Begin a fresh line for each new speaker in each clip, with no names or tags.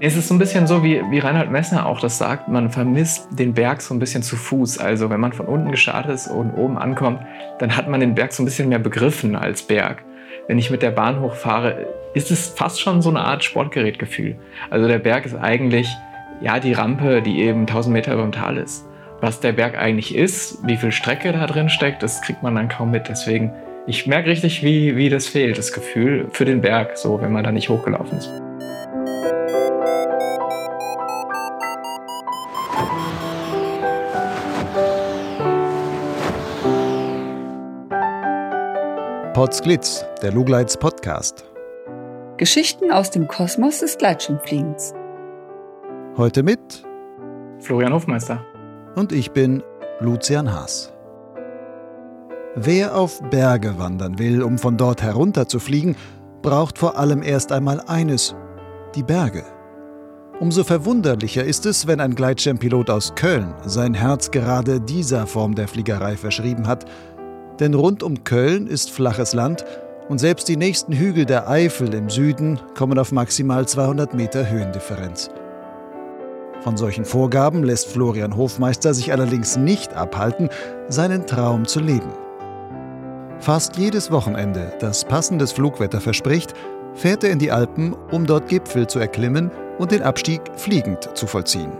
Es ist so ein bisschen so, wie, wie Reinhard Messner auch das sagt, man vermisst den Berg so ein bisschen zu Fuß. Also wenn man von unten gestartet ist und oben ankommt, dann hat man den Berg so ein bisschen mehr begriffen als Berg. Wenn ich mit der Bahn hochfahre, ist es fast schon so eine Art Sportgerätgefühl. Also der Berg ist eigentlich ja die Rampe, die eben 1000 Meter über dem Tal ist. Was der Berg eigentlich ist, wie viel Strecke da drin steckt, das kriegt man dann kaum mit. Deswegen, ich merke richtig, wie, wie das fehlt, das Gefühl für den Berg, so wenn man da nicht hochgelaufen ist.
Potsglitz, der Lugleits Podcast.
Geschichten aus dem Kosmos des Gleitschirmfliegens.
Heute mit
Florian Hofmeister.
Und ich bin Lucian Haas. Wer auf Berge wandern will, um von dort herunter zu fliegen, braucht vor allem erst einmal eines: die Berge. Umso verwunderlicher ist es, wenn ein Gleitschirmpilot aus Köln sein Herz gerade dieser Form der Fliegerei verschrieben hat – denn rund um Köln ist flaches Land und selbst die nächsten Hügel der Eifel im Süden kommen auf maximal 200 Meter Höhendifferenz. Von solchen Vorgaben lässt Florian Hofmeister sich allerdings nicht abhalten, seinen Traum zu leben. Fast jedes Wochenende, das passendes Flugwetter verspricht, fährt er in die Alpen, um dort Gipfel zu erklimmen und den Abstieg fliegend zu vollziehen.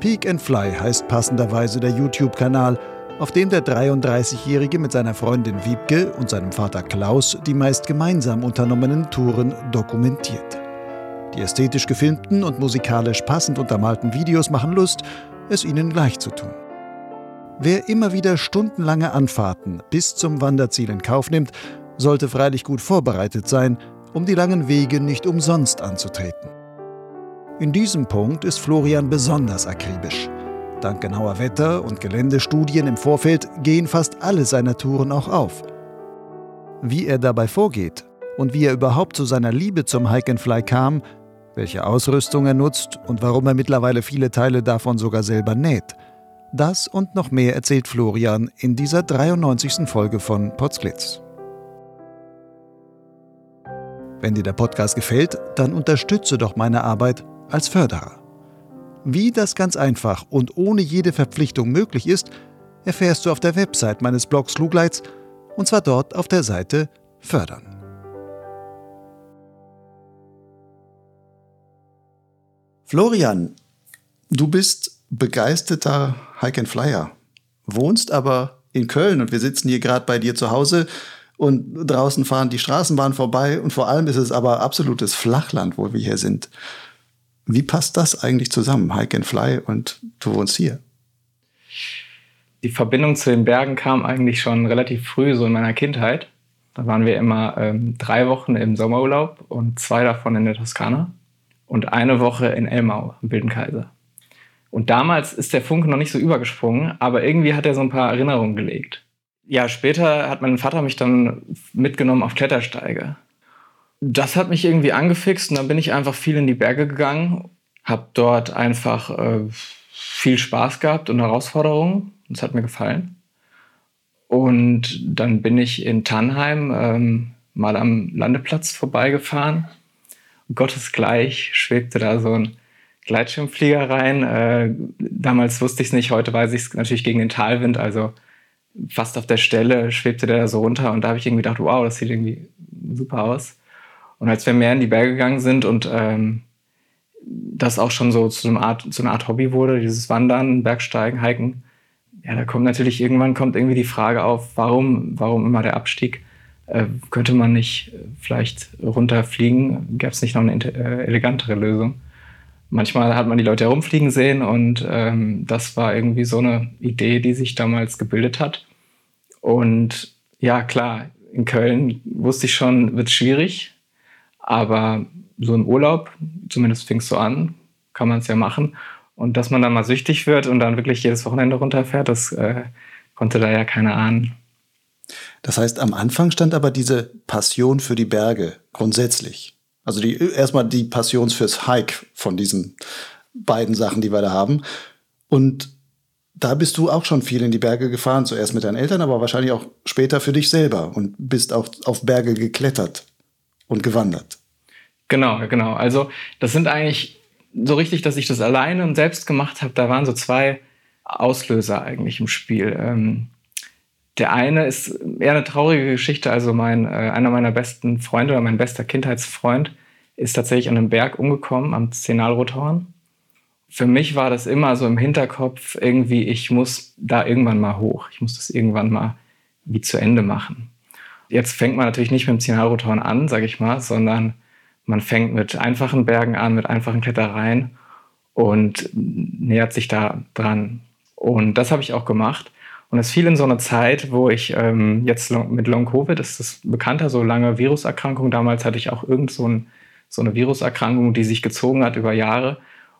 Peak and Fly heißt passenderweise der YouTube-Kanal auf dem der 33-Jährige mit seiner Freundin Wiebke und seinem Vater Klaus die meist gemeinsam unternommenen Touren dokumentiert. Die ästhetisch gefilmten und musikalisch passend untermalten Videos machen Lust, es ihnen gleich zu tun. Wer immer wieder stundenlange Anfahrten bis zum Wanderziel in Kauf nimmt, sollte freilich gut vorbereitet sein, um die langen Wege nicht umsonst anzutreten. In diesem Punkt ist Florian besonders akribisch. Dank genauer Wetter- und Geländestudien im Vorfeld gehen fast alle seiner Touren auch auf. Wie er dabei vorgeht und wie er überhaupt zu seiner Liebe zum Hike and Fly kam, welche Ausrüstung er nutzt und warum er mittlerweile viele Teile davon sogar selber näht, das und noch mehr erzählt Florian in dieser 93. Folge von Potsglitz. Wenn dir der Podcast gefällt, dann unterstütze doch meine Arbeit als Förderer. Wie das ganz einfach und ohne jede Verpflichtung möglich ist, erfährst du auf der Website meines Blogs Lugleits und zwar dort auf der Seite Fördern. Florian, du bist begeisterter Hike and Flyer, wohnst aber in Köln und wir sitzen hier gerade bei dir zu Hause und draußen fahren die Straßenbahnen vorbei und vor allem ist es aber absolutes Flachland, wo wir hier sind. Wie passt das eigentlich zusammen, Hike and Fly und du wohnst hier?
Die Verbindung zu den Bergen kam eigentlich schon relativ früh, so in meiner Kindheit. Da waren wir immer ähm, drei Wochen im Sommerurlaub und zwei davon in der Toskana und eine Woche in Elmau am Wilden Kaiser. Und damals ist der Funke noch nicht so übergesprungen, aber irgendwie hat er so ein paar Erinnerungen gelegt. Ja, später hat mein Vater mich dann mitgenommen auf Klettersteige das hat mich irgendwie angefixt und dann bin ich einfach viel in die Berge gegangen, habe dort einfach äh, viel Spaß gehabt und Herausforderungen. Es hat mir gefallen. Und dann bin ich in Tannheim ähm, mal am Landeplatz vorbeigefahren. Gottesgleich schwebte da so ein Gleitschirmflieger rein. Äh, damals wusste ich es nicht, heute weiß ich es natürlich gegen den Talwind, also fast auf der Stelle schwebte der da so runter und da habe ich irgendwie gedacht, wow, das sieht irgendwie super aus. Und als wir mehr in die Berge gegangen sind und ähm, das auch schon so zu, einer Art, zu einer Art Hobby wurde, dieses Wandern, Bergsteigen, Hiken, ja, da kommt natürlich irgendwann kommt irgendwie die Frage auf, warum, warum immer der Abstieg? Äh, könnte man nicht vielleicht runterfliegen? Gäbe es nicht noch eine äh, elegantere Lösung? Manchmal hat man die Leute herumfliegen sehen und ähm, das war irgendwie so eine Idee, die sich damals gebildet hat. Und ja, klar, in Köln wusste ich schon, wird es schwierig. Aber so im Urlaub, zumindest fing es so an, kann man es ja machen. Und dass man dann mal süchtig wird und dann wirklich jedes Wochenende runterfährt, das äh, konnte da ja keiner ahnen.
Das heißt, am Anfang stand aber diese Passion für die Berge grundsätzlich. Also die, erstmal die Passion fürs Hike von diesen beiden Sachen, die wir da haben. Und da bist du auch schon viel in die Berge gefahren, zuerst mit deinen Eltern, aber wahrscheinlich auch später für dich selber und bist auch auf Berge geklettert und gewandert.
Genau, genau. Also das sind eigentlich so richtig, dass ich das alleine und selbst gemacht habe. Da waren so zwei Auslöser eigentlich im Spiel. Ähm, der eine ist eher eine traurige Geschichte. Also mein, äh, einer meiner besten Freunde oder mein bester Kindheitsfreund ist tatsächlich an einem Berg umgekommen, am Szenalrothorn. Für mich war das immer so im Hinterkopf irgendwie, ich muss da irgendwann mal hoch. Ich muss das irgendwann mal wie zu Ende machen. Jetzt fängt man natürlich nicht mit dem Szenalrothorn an, sage ich mal, sondern man fängt mit einfachen Bergen an, mit einfachen Klettereien und nähert sich da dran. Und das habe ich auch gemacht. Und es fiel in so eine Zeit, wo ich ähm, jetzt mit Long Covid, das ist bekannter, so lange Viruserkrankung. Damals hatte ich auch irgend so, ein, so eine Viruserkrankung, die sich gezogen hat über Jahre,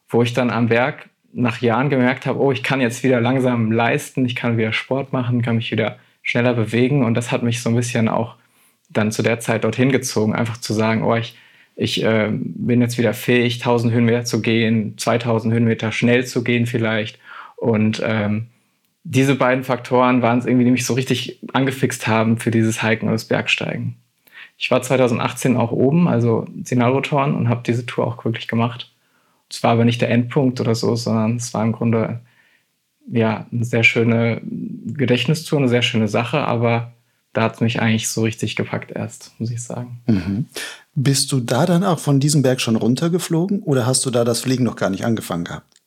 wo ich dann am Berg nach Jahren gemerkt habe, oh, ich kann jetzt wieder langsam leisten, ich kann wieder Sport machen, kann mich wieder schneller bewegen. Und das hat mich so ein bisschen auch dann zu der Zeit dorthin gezogen, einfach zu sagen, oh, ich, ich äh, bin jetzt wieder fähig, 1000 Höhenmeter zu gehen, 2000 Höhenmeter schnell zu gehen vielleicht. Und ähm, diese beiden Faktoren waren es irgendwie, die mich so richtig angefixt haben für dieses Hiken und das Bergsteigen. Ich war 2018 auch oben, also Sinalrotorn, und habe diese Tour auch wirklich gemacht. Es war aber nicht der Endpunkt oder so, sondern es war im Grunde ja eine sehr schöne Gedächtnistour, eine sehr schöne Sache, aber da hat es mich eigentlich so richtig gepackt erst, muss ich sagen.
Mhm. Bist du da dann auch von diesem Berg schon runtergeflogen oder hast du da das Fliegen noch gar nicht angefangen gehabt?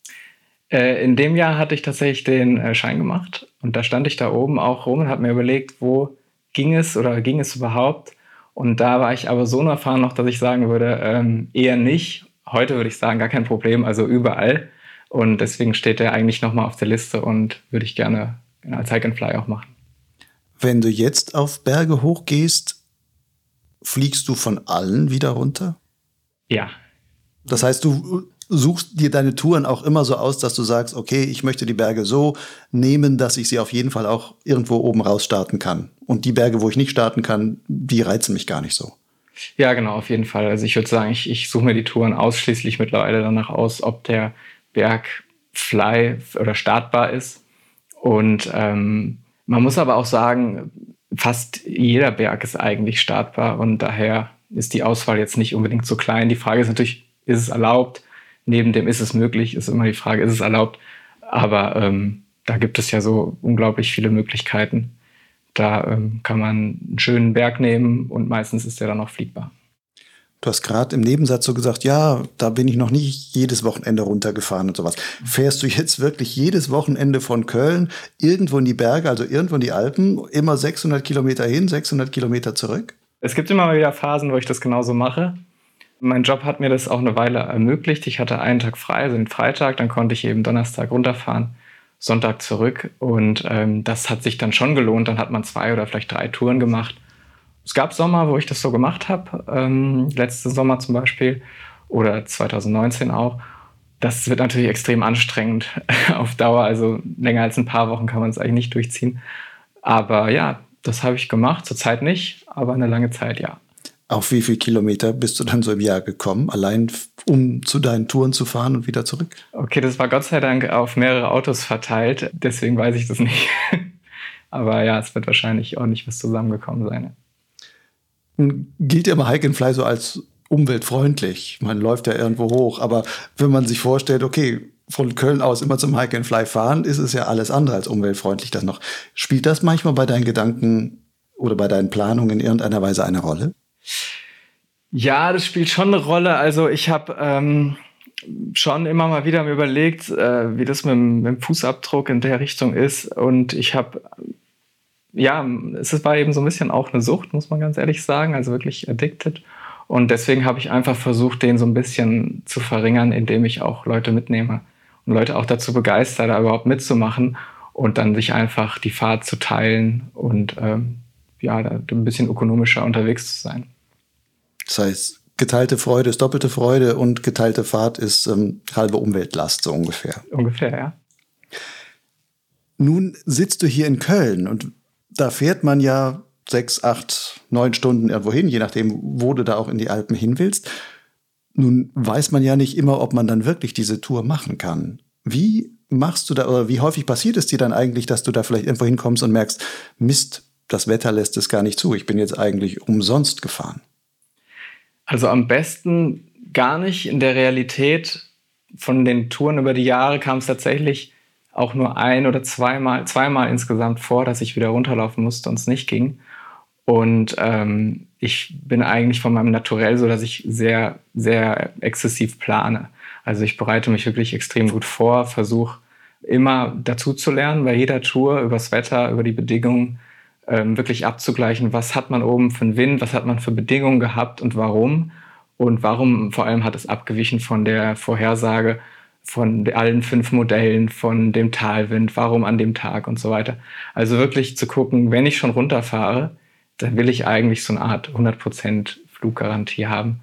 Äh, in dem Jahr hatte ich tatsächlich den äh, Schein gemacht und da stand ich da oben auch rum und habe mir überlegt, wo ging es oder ging es überhaupt. Und da war ich aber so unerfahren noch, dass ich sagen würde, ähm, eher nicht. Heute würde ich sagen, gar kein Problem, also überall. Und deswegen steht er eigentlich nochmal auf der Liste und würde ich gerne als Hike and Fly auch machen.
Wenn du jetzt auf Berge hochgehst, fliegst du von allen wieder runter?
Ja.
Das heißt, du suchst dir deine Touren auch immer so aus, dass du sagst, okay, ich möchte die Berge so nehmen, dass ich sie auf jeden Fall auch irgendwo oben raus starten kann. Und die Berge, wo ich nicht starten kann, die reizen mich gar nicht so.
Ja, genau, auf jeden Fall. Also ich würde sagen, ich, ich suche mir die Touren ausschließlich mittlerweile danach aus, ob der Berg fly oder startbar ist. Und ähm, man muss aber auch sagen, fast jeder Berg ist eigentlich startbar und daher ist die Auswahl jetzt nicht unbedingt so klein. Die Frage ist natürlich, ist es erlaubt? Neben dem ist es möglich, ist immer die Frage, ist es erlaubt? Aber ähm, da gibt es ja so unglaublich viele Möglichkeiten. Da ähm, kann man einen schönen Berg nehmen und meistens ist der dann auch fliegbar.
Du hast gerade im Nebensatz so gesagt, ja, da bin ich noch nicht jedes Wochenende runtergefahren und sowas. Fährst du jetzt wirklich jedes Wochenende von Köln irgendwo in die Berge, also irgendwo in die Alpen, immer 600 Kilometer hin, 600 Kilometer zurück?
Es gibt immer mal wieder Phasen, wo ich das genauso mache. Mein Job hat mir das auch eine Weile ermöglicht. Ich hatte einen Tag frei, also den Freitag, dann konnte ich eben Donnerstag runterfahren, Sonntag zurück. Und ähm, das hat sich dann schon gelohnt. Dann hat man zwei oder vielleicht drei Touren gemacht. Es gab Sommer, wo ich das so gemacht habe, ähm, letzten Sommer zum Beispiel oder 2019 auch. Das wird natürlich extrem anstrengend auf Dauer. Also länger als ein paar Wochen kann man es eigentlich nicht durchziehen. Aber ja, das habe ich gemacht. Zurzeit nicht, aber eine lange Zeit ja.
Auf wie viele Kilometer bist du dann so im Jahr gekommen, allein um zu deinen Touren zu fahren und wieder zurück?
Okay, das war Gott sei Dank auf mehrere Autos verteilt, deswegen weiß ich das nicht. Aber ja, es wird wahrscheinlich auch nicht was zusammengekommen sein.
Gilt ja immer Hike and Fly so als umweltfreundlich. Man läuft ja irgendwo hoch, aber wenn man sich vorstellt, okay, von Köln aus immer zum Hike and Fly fahren, ist es ja alles andere als umweltfreundlich das noch. Spielt das manchmal bei deinen Gedanken oder bei deinen Planungen in irgendeiner Weise eine Rolle?
Ja, das spielt schon eine Rolle. Also ich habe ähm, schon immer mal wieder mir überlegt, äh, wie das mit, mit, dem Fußabdruck in der Richtung ist. Und ich habe, ja, es war eben so ein bisschen auch eine Sucht, muss man ganz ehrlich sagen, also wirklich addicted. Und deswegen habe ich einfach versucht, den so ein bisschen zu verringern, indem ich auch Leute mitnehme und Leute auch dazu begeistere, da überhaupt mitzumachen und dann sich einfach die Fahrt zu teilen und ähm, ja, da ein bisschen ökonomischer unterwegs zu sein.
Das heißt, geteilte Freude ist doppelte Freude und geteilte Fahrt ist ähm, halbe Umweltlast, so ungefähr.
Ungefähr, ja.
Nun sitzt du hier in Köln und da fährt man ja sechs, acht, neun Stunden irgendwo hin, je nachdem, wo du da auch in die Alpen hin willst. Nun weiß man ja nicht immer, ob man dann wirklich diese Tour machen kann. Wie machst du da, oder wie häufig passiert es dir dann eigentlich, dass du da vielleicht irgendwo hinkommst und merkst, Mist, das Wetter lässt es gar nicht zu, ich bin jetzt eigentlich umsonst gefahren?
Also am besten gar nicht in der Realität. Von den Touren über die Jahre kam es tatsächlich auch nur ein oder zweimal, zweimal insgesamt vor, dass ich wieder runterlaufen musste und es nicht ging. Und ähm, ich bin eigentlich von meinem Naturell so, dass ich sehr, sehr exzessiv plane. Also ich bereite mich wirklich extrem gut vor, versuche immer dazu zu lernen bei jeder Tour über das Wetter, über die Bedingungen, ähm, wirklich abzugleichen, was hat man oben für einen Wind, was hat man für Bedingungen gehabt und warum. Und warum vor allem hat es abgewichen von der Vorhersage von allen fünf Modellen, von dem Talwind, warum an dem Tag und so weiter. Also wirklich zu gucken, wenn ich schon runterfahre, dann will ich eigentlich so eine Art 100% Fluggarantie haben.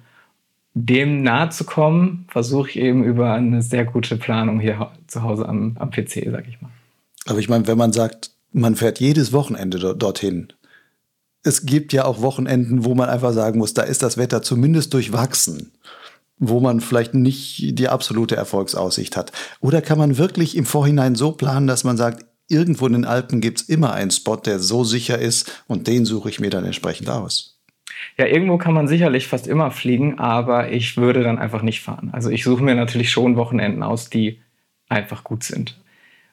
Dem nahe zu kommen, versuche ich eben über eine sehr gute Planung hier zu Hause am, am PC, sag ich mal.
Aber ich meine, wenn man sagt, man fährt jedes Wochenende dorthin, es gibt ja auch Wochenenden, wo man einfach sagen muss, da ist das Wetter zumindest durchwachsen, wo man vielleicht nicht die absolute Erfolgsaussicht hat. Oder kann man wirklich im Vorhinein so planen, dass man sagt, irgendwo in den Alpen gibt es immer einen Spot, der so sicher ist und den suche ich mir dann entsprechend aus.
Ja, irgendwo kann man sicherlich fast immer fliegen, aber ich würde dann einfach nicht fahren. Also ich suche mir natürlich schon Wochenenden aus, die einfach gut sind.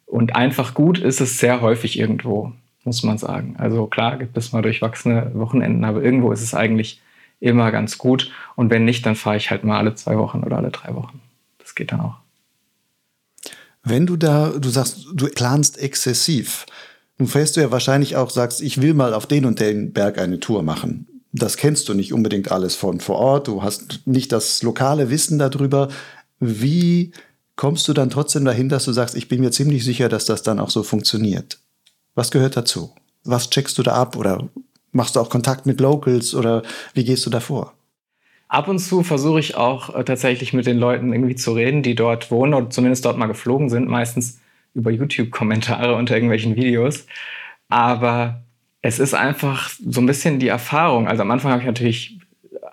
Und einfach gut ist es sehr häufig irgendwo, muss man sagen. Also klar gibt es mal durchwachsene Wochenenden, aber irgendwo ist es eigentlich immer ganz gut. Und wenn nicht, dann fahre ich halt mal alle zwei Wochen oder alle drei Wochen. Das geht dann auch.
Wenn du da, du sagst, du planst exzessiv, nun fährst du ja wahrscheinlich auch, sagst, ich will mal auf den und den Berg eine Tour machen. Das kennst du nicht unbedingt alles von vor Ort. Du hast nicht das lokale Wissen darüber. Wie kommst du dann trotzdem dahin, dass du sagst, ich bin mir ziemlich sicher, dass das dann auch so funktioniert? Was gehört dazu? Was checkst du da ab oder machst du auch Kontakt mit Locals oder wie gehst du da vor?
Ab und zu versuche ich auch äh, tatsächlich mit den Leuten irgendwie zu reden, die dort wohnen oder zumindest dort mal geflogen sind, meistens über YouTube-Kommentare unter irgendwelchen Videos. Aber es ist einfach so ein bisschen die Erfahrung. Also am Anfang habe ich natürlich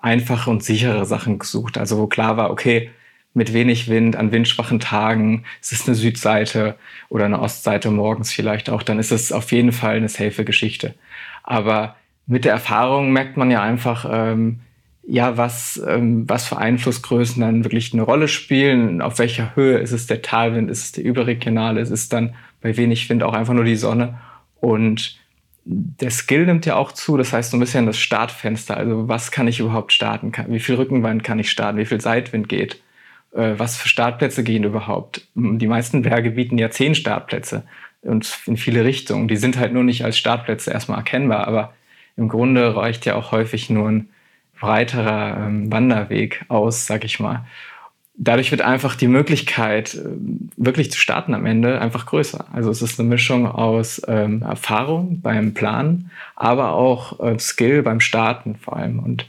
einfache und sichere Sachen gesucht. Also wo klar war, okay, mit wenig Wind, an windschwachen Tagen, es ist eine Südseite oder eine Ostseite morgens vielleicht auch, dann ist es auf jeden Fall eine safe Geschichte. Aber mit der Erfahrung merkt man ja einfach, ähm, ja, was, ähm, was für Einflussgrößen dann wirklich eine Rolle spielen, auf welcher Höhe ist es der Talwind, ist es der überregionale, ist es dann bei wenig Wind auch einfach nur die Sonne. Und der Skill nimmt ja auch zu, das heißt so ein bisschen das Startfenster, also was kann ich überhaupt starten, wie viel Rückenwind kann ich starten, wie viel Seitwind geht, äh, was für Startplätze gehen überhaupt. Die meisten Berge bieten ja zehn Startplätze. Und in viele Richtungen. Die sind halt nur nicht als Startplätze erstmal erkennbar, aber im Grunde reicht ja auch häufig nur ein breiterer ähm, Wanderweg aus, sag ich mal. Dadurch wird einfach die Möglichkeit, äh, wirklich zu starten am Ende, einfach größer. Also es ist eine Mischung aus ähm, Erfahrung beim Planen, aber auch äh, Skill beim Starten vor allem. Und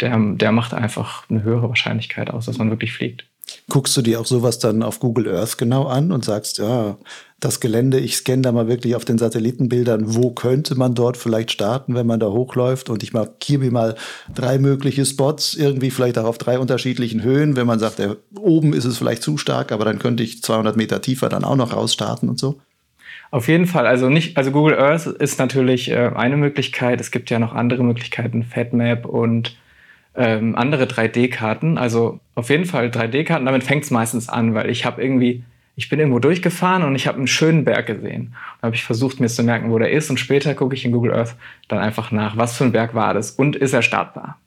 der, der macht einfach eine höhere Wahrscheinlichkeit aus, dass man wirklich fliegt.
Guckst du dir auch sowas dann auf Google Earth genau an und sagst, ja, das Gelände, ich scanne da mal wirklich auf den Satellitenbildern, wo könnte man dort vielleicht starten, wenn man da hochläuft und ich markiere mir mal drei mögliche Spots, irgendwie vielleicht auch auf drei unterschiedlichen Höhen, wenn man sagt, ja, oben ist es vielleicht zu stark, aber dann könnte ich 200 Meter tiefer dann auch noch rausstarten und so.
Auf jeden Fall, also nicht, also Google Earth ist natürlich äh, eine Möglichkeit. Es gibt ja noch andere Möglichkeiten, FatMap und ähm, andere 3D-Karten. Also auf jeden Fall 3D-Karten, damit fängt es meistens an, weil ich habe irgendwie, ich bin irgendwo durchgefahren und ich habe einen schönen Berg gesehen. Da habe ich versucht, mir zu merken, wo der ist und später gucke ich in Google Earth dann einfach nach, was für ein Berg war das und ist er startbar.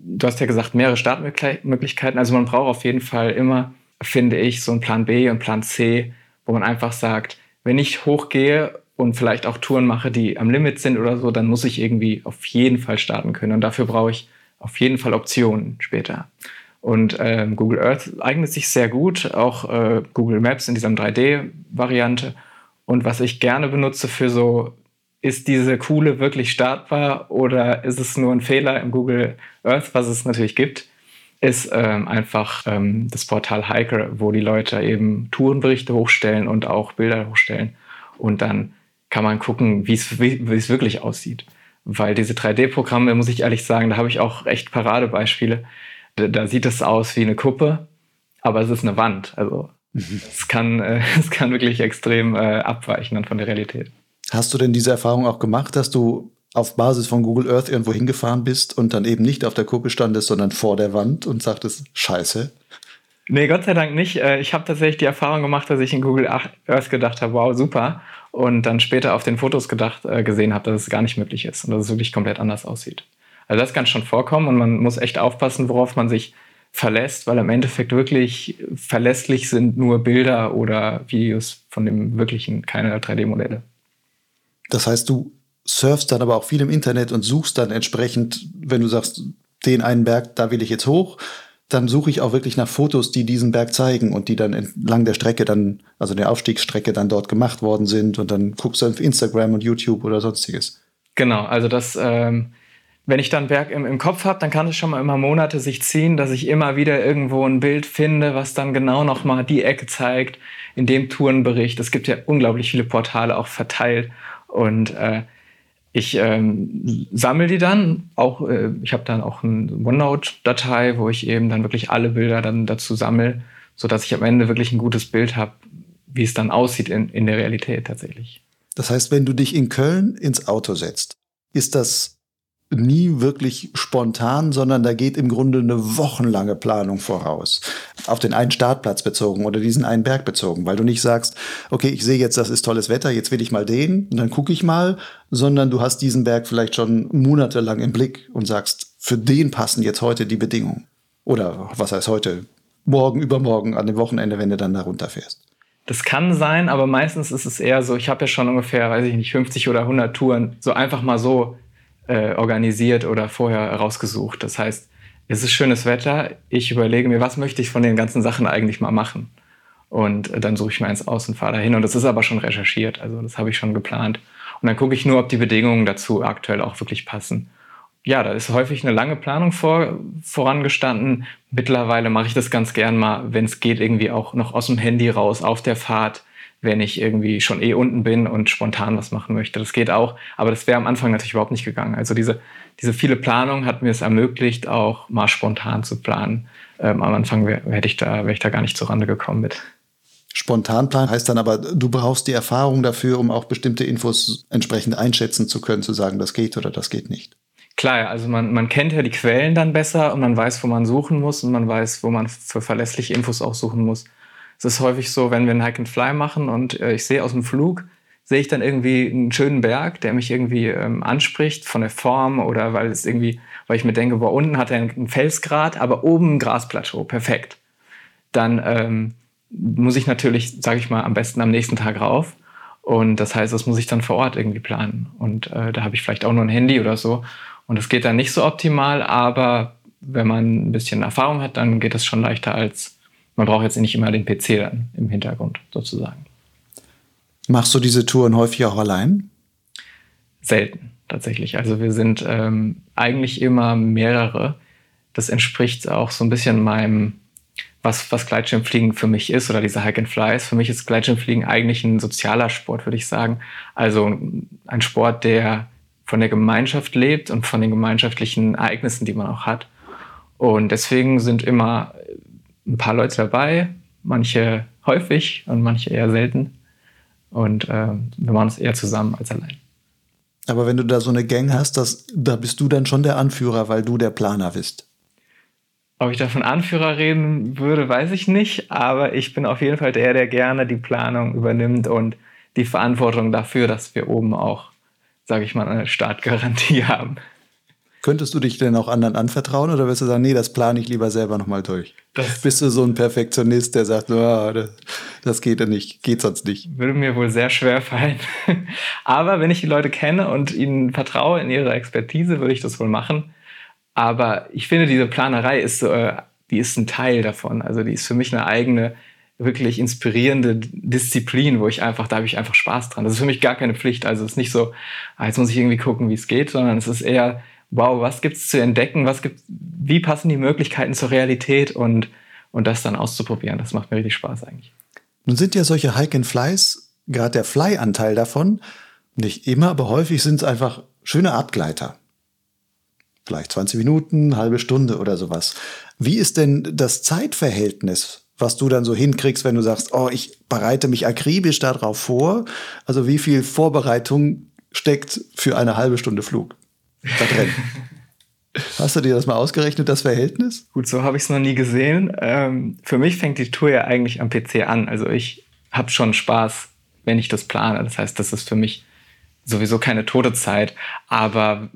Du hast ja gesagt, mehrere Startmöglichkeiten. Also man braucht auf jeden Fall immer, finde ich, so einen Plan B und Plan C, wo man einfach sagt, wenn ich hochgehe und vielleicht auch Touren mache, die am Limit sind oder so, dann muss ich irgendwie auf jeden Fall starten können. Und dafür brauche ich auf jeden Fall Optionen später. Und ähm, Google Earth eignet sich sehr gut, auch äh, Google Maps in dieser 3D-Variante. Und was ich gerne benutze für so, ist diese coole wirklich startbar oder ist es nur ein Fehler im Google Earth, was es natürlich gibt, ist ähm, einfach ähm, das Portal Hiker, wo die Leute eben Tourenberichte hochstellen und auch Bilder hochstellen. Und dann kann man gucken, wie es wirklich aussieht. Weil diese 3D-Programme, muss ich ehrlich sagen, da habe ich auch echt Paradebeispiele. Da, sieht es aus wie eine Kuppe, aber es ist eine Wand. Also mhm. es, kann, äh, es kann wirklich extrem äh, abweichen dann von der Realität.
Hast du denn diese Erfahrung auch gemacht, dass du auf Basis von Google Earth irgendwo hingefahren bist und dann eben nicht auf der Kuppe standest, sondern vor der Wand und sagtest, scheiße?
Nee, Gott sei Dank nicht. Äh, ich habe tatsächlich die Erfahrung gemacht, dass ich in Google Earth gedacht habe, wow, super. Und dann später auf den Fotos gedacht, äh, gesehen habe, dass es gar nicht möglich ist und dass es wirklich komplett anders aussieht. Also das kann schon vorkommen und man muss echt aufpassen, worauf man sich verlässt, weil im Endeffekt wirklich verlässlich sind nur Bilder oder Videos von dem wirklichen, keine 3D-Modelle.
Das heißt, du surfst dann aber auch viel im Internet und suchst dann entsprechend, wenn du sagst, den einen Berg, da will ich jetzt hoch, dann suche ich auch wirklich nach Fotos, die diesen Berg zeigen und die dann entlang der Strecke dann, also der Aufstiegsstrecke dann dort gemacht worden sind und dann guckst du auf Instagram und YouTube oder sonstiges.
Genau, also das, ähm, wenn ich dann Berg im, im Kopf habe, dann kann es schon mal immer Monate sich ziehen, dass ich immer wieder irgendwo ein Bild finde, was dann genau nochmal die Ecke zeigt, in dem Tourenbericht. Es gibt ja unglaublich viele Portale auch verteilt und äh, ich ähm, sammle die dann auch, äh, ich habe dann auch eine OneNote-Datei, wo ich eben dann wirklich alle Bilder dann dazu sammle, sodass ich am Ende wirklich ein gutes Bild habe, wie es dann aussieht in, in der Realität tatsächlich.
Das heißt, wenn du dich in Köln ins Auto setzt, ist das nie wirklich spontan, sondern da geht im Grunde eine wochenlange Planung voraus. Auf den einen Startplatz bezogen oder diesen einen Berg bezogen, weil du nicht sagst, okay, ich sehe jetzt, das ist tolles Wetter, jetzt will ich mal den und dann gucke ich mal, sondern du hast diesen Berg vielleicht schon monatelang im Blick und sagst, für den passen jetzt heute die Bedingungen. Oder was heißt heute? Morgen, übermorgen, an dem Wochenende, wenn du dann da runterfährst.
Das kann sein, aber meistens ist es eher so, ich habe ja schon ungefähr, weiß ich nicht, 50 oder 100 Touren, so einfach mal so äh, organisiert oder vorher rausgesucht. Das heißt, es ist schönes Wetter, ich überlege mir, was möchte ich von den ganzen Sachen eigentlich mal machen. Und äh, dann suche ich mir eins aus und fahre dahin. Und das ist aber schon recherchiert, also das habe ich schon geplant. Und dann gucke ich nur, ob die Bedingungen dazu aktuell auch wirklich passen. Ja, da ist häufig eine lange Planung vor, vorangestanden. Mittlerweile mache ich das ganz gern mal, wenn es geht, irgendwie auch noch aus dem Handy raus, auf der Fahrt wenn ich irgendwie schon eh unten bin und spontan was machen möchte. Das geht auch, aber das wäre am Anfang natürlich überhaupt nicht gegangen. Also diese, diese viele Planung hat mir es ermöglicht, auch mal spontan zu planen. Ähm, am Anfang wäre wär ich, da, wär ich da gar nicht zurande gekommen mit.
Spontanplan heißt dann aber, du brauchst die Erfahrung dafür, um auch bestimmte Infos entsprechend einschätzen zu können, zu sagen, das geht oder das geht nicht.
Klar, also man, man kennt ja die Quellen dann besser und man weiß, wo man suchen muss und man weiß, wo man für verlässliche Infos auch suchen muss. Es ist häufig so, wenn wir einen Hike and Fly machen und äh, ich sehe aus dem Flug, sehe ich dann irgendwie einen schönen Berg, der mich irgendwie ähm, anspricht von der Form oder weil es irgendwie, weil ich mir denke, boah, unten hat er einen Felsgrat, aber oben ein Grasplateau, perfekt. Dann ähm, muss ich natürlich, sage ich mal, am besten am nächsten Tag rauf. Und das heißt, das muss ich dann vor Ort irgendwie planen. Und äh, da habe ich vielleicht auch nur ein Handy oder so. Und das geht dann nicht so optimal, aber wenn man ein bisschen Erfahrung hat, dann geht das schon leichter als man braucht jetzt nicht immer den PC dann im Hintergrund sozusagen.
Machst du diese Touren häufig auch allein?
Selten tatsächlich. Also wir sind ähm, eigentlich immer mehrere. Das entspricht auch so ein bisschen meinem, was, was Gleitschirmfliegen für mich ist oder diese Hike and Flies. Für mich ist Gleitschirmfliegen eigentlich ein sozialer Sport, würde ich sagen. Also ein Sport, der von der Gemeinschaft lebt und von den gemeinschaftlichen Ereignissen, die man auch hat. Und deswegen sind immer ein paar Leute dabei, manche häufig und manche eher selten. Und äh, wir machen es eher zusammen als allein.
Aber wenn du da so eine Gang hast, das, da bist du dann schon der Anführer, weil du der Planer bist.
Ob ich da von Anführer reden würde, weiß ich nicht. Aber ich bin auf jeden Fall der, der gerne die Planung übernimmt und die Verantwortung dafür, dass wir oben auch, sage ich mal, eine Startgarantie haben.
Könntest du dich denn auch anderen anvertrauen oder wirst du sagen, nee, das plane ich lieber selber nochmal durch? Das Bist du so ein Perfektionist, der sagt, oh, das geht ja nicht, geht sonst nicht?
Würde mir wohl sehr schwer fallen. Aber wenn ich die Leute kenne und ihnen vertraue in ihre Expertise, würde ich das wohl machen. Aber ich finde, diese Planerei ist, äh, die ist ein Teil davon. Also die ist für mich eine eigene, wirklich inspirierende Disziplin, wo ich einfach, da habe ich einfach Spaß dran. Das ist für mich gar keine Pflicht. Also es ist nicht so, ah, jetzt muss ich irgendwie gucken, wie es geht, sondern es ist eher, wow, was gibt es zu entdecken, was gibt, wie passen die Möglichkeiten zur Realität und, und das dann auszuprobieren. Das macht mir richtig Spaß eigentlich.
Nun sind ja solche Hike and Flies, gerade der Fly-Anteil davon, nicht immer, aber häufig sind es einfach schöne Abgleiter. Vielleicht 20 Minuten, halbe Stunde oder sowas. Wie ist denn das Zeitverhältnis, was du dann so hinkriegst, wenn du sagst, oh, ich bereite mich akribisch darauf vor? Also wie viel Vorbereitung steckt für eine halbe Stunde Flug da drin. Hast du dir das mal ausgerechnet, das Verhältnis?
Gut, so habe ich es noch nie gesehen. Ähm, für mich fängt die Tour ja eigentlich am PC an. Also ich habe schon Spaß, wenn ich das plane. Das heißt, das ist für mich sowieso keine tote Zeit. Aber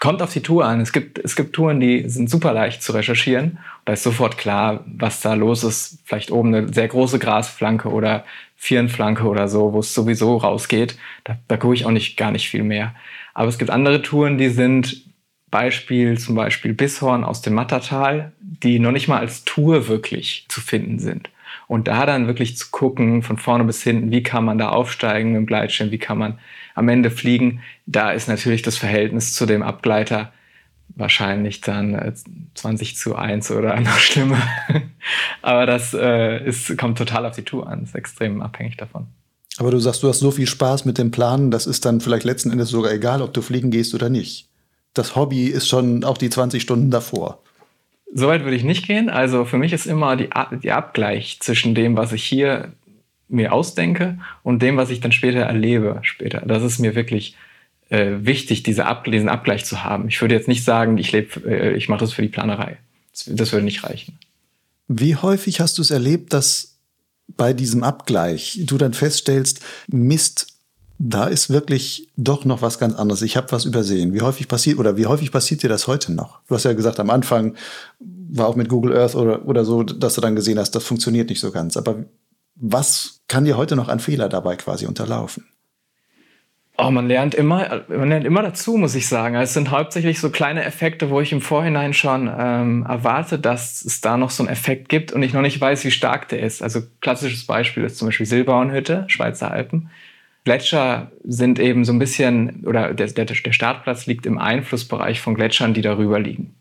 kommt auf die Tour an. Es gibt, es gibt Touren, die sind super leicht zu recherchieren. Da ist sofort klar, was da los ist. Vielleicht oben eine sehr große Grasflanke oder Vierenflanke oder so, wo es sowieso rausgeht. Da, da gucke ich auch nicht gar nicht viel mehr. Aber es gibt andere Touren, die sind Beispiel zum Beispiel Bisshorn aus dem Mattertal, die noch nicht mal als Tour wirklich zu finden sind. Und da dann wirklich zu gucken, von vorne bis hinten, wie kann man da aufsteigen mit dem Gleitschirm, wie kann man am Ende fliegen, da ist natürlich das Verhältnis zu dem Abgleiter wahrscheinlich dann 20 äh, zu 1 oder noch schlimmer. Aber das äh, ist, kommt total auf die Tour an, ist extrem abhängig davon.
Aber du sagst, du hast so viel Spaß mit dem Planen, das ist dann vielleicht letzten Endes sogar egal, ob du fliegen gehst oder nicht das Hobby ist schon auch die 20 Stunden davor.
Soweit würde ich nicht gehen. Also für mich ist immer die, die Abgleich zwischen dem, was ich hier mir ausdenke und dem, was ich dann später erlebe. Später. Das ist mir wirklich äh, wichtig, diese Ab diesen Abgleich zu haben. Ich würde jetzt nicht sagen, ich, äh, ich mache das für die Planerei. Das, das würde nicht reichen.
Wie häufig hast du es erlebt, dass bei diesem Abgleich du dann feststellst, Mist, da ist wirklich doch noch was ganz anderes. Ich habe was übersehen. Wie häufig passiert oder wie häufig passiert dir das heute noch? Du hast ja gesagt, am Anfang war auch mit Google Earth oder, oder so, dass du dann gesehen hast, das funktioniert nicht so ganz. Aber was kann dir heute noch an Fehler dabei quasi unterlaufen?
Oh, man lernt immer, man lernt immer dazu, muss ich sagen. Es sind hauptsächlich so kleine Effekte, wo ich im Vorhinein schon ähm, erwarte, dass es da noch so einen Effekt gibt und ich noch nicht weiß, wie stark der ist. Also klassisches Beispiel ist zum Beispiel Silberhornhütte, Schweizer Alpen. Gletscher sind eben so ein bisschen, oder der, der, der Startplatz liegt im Einflussbereich von Gletschern, die darüber liegen.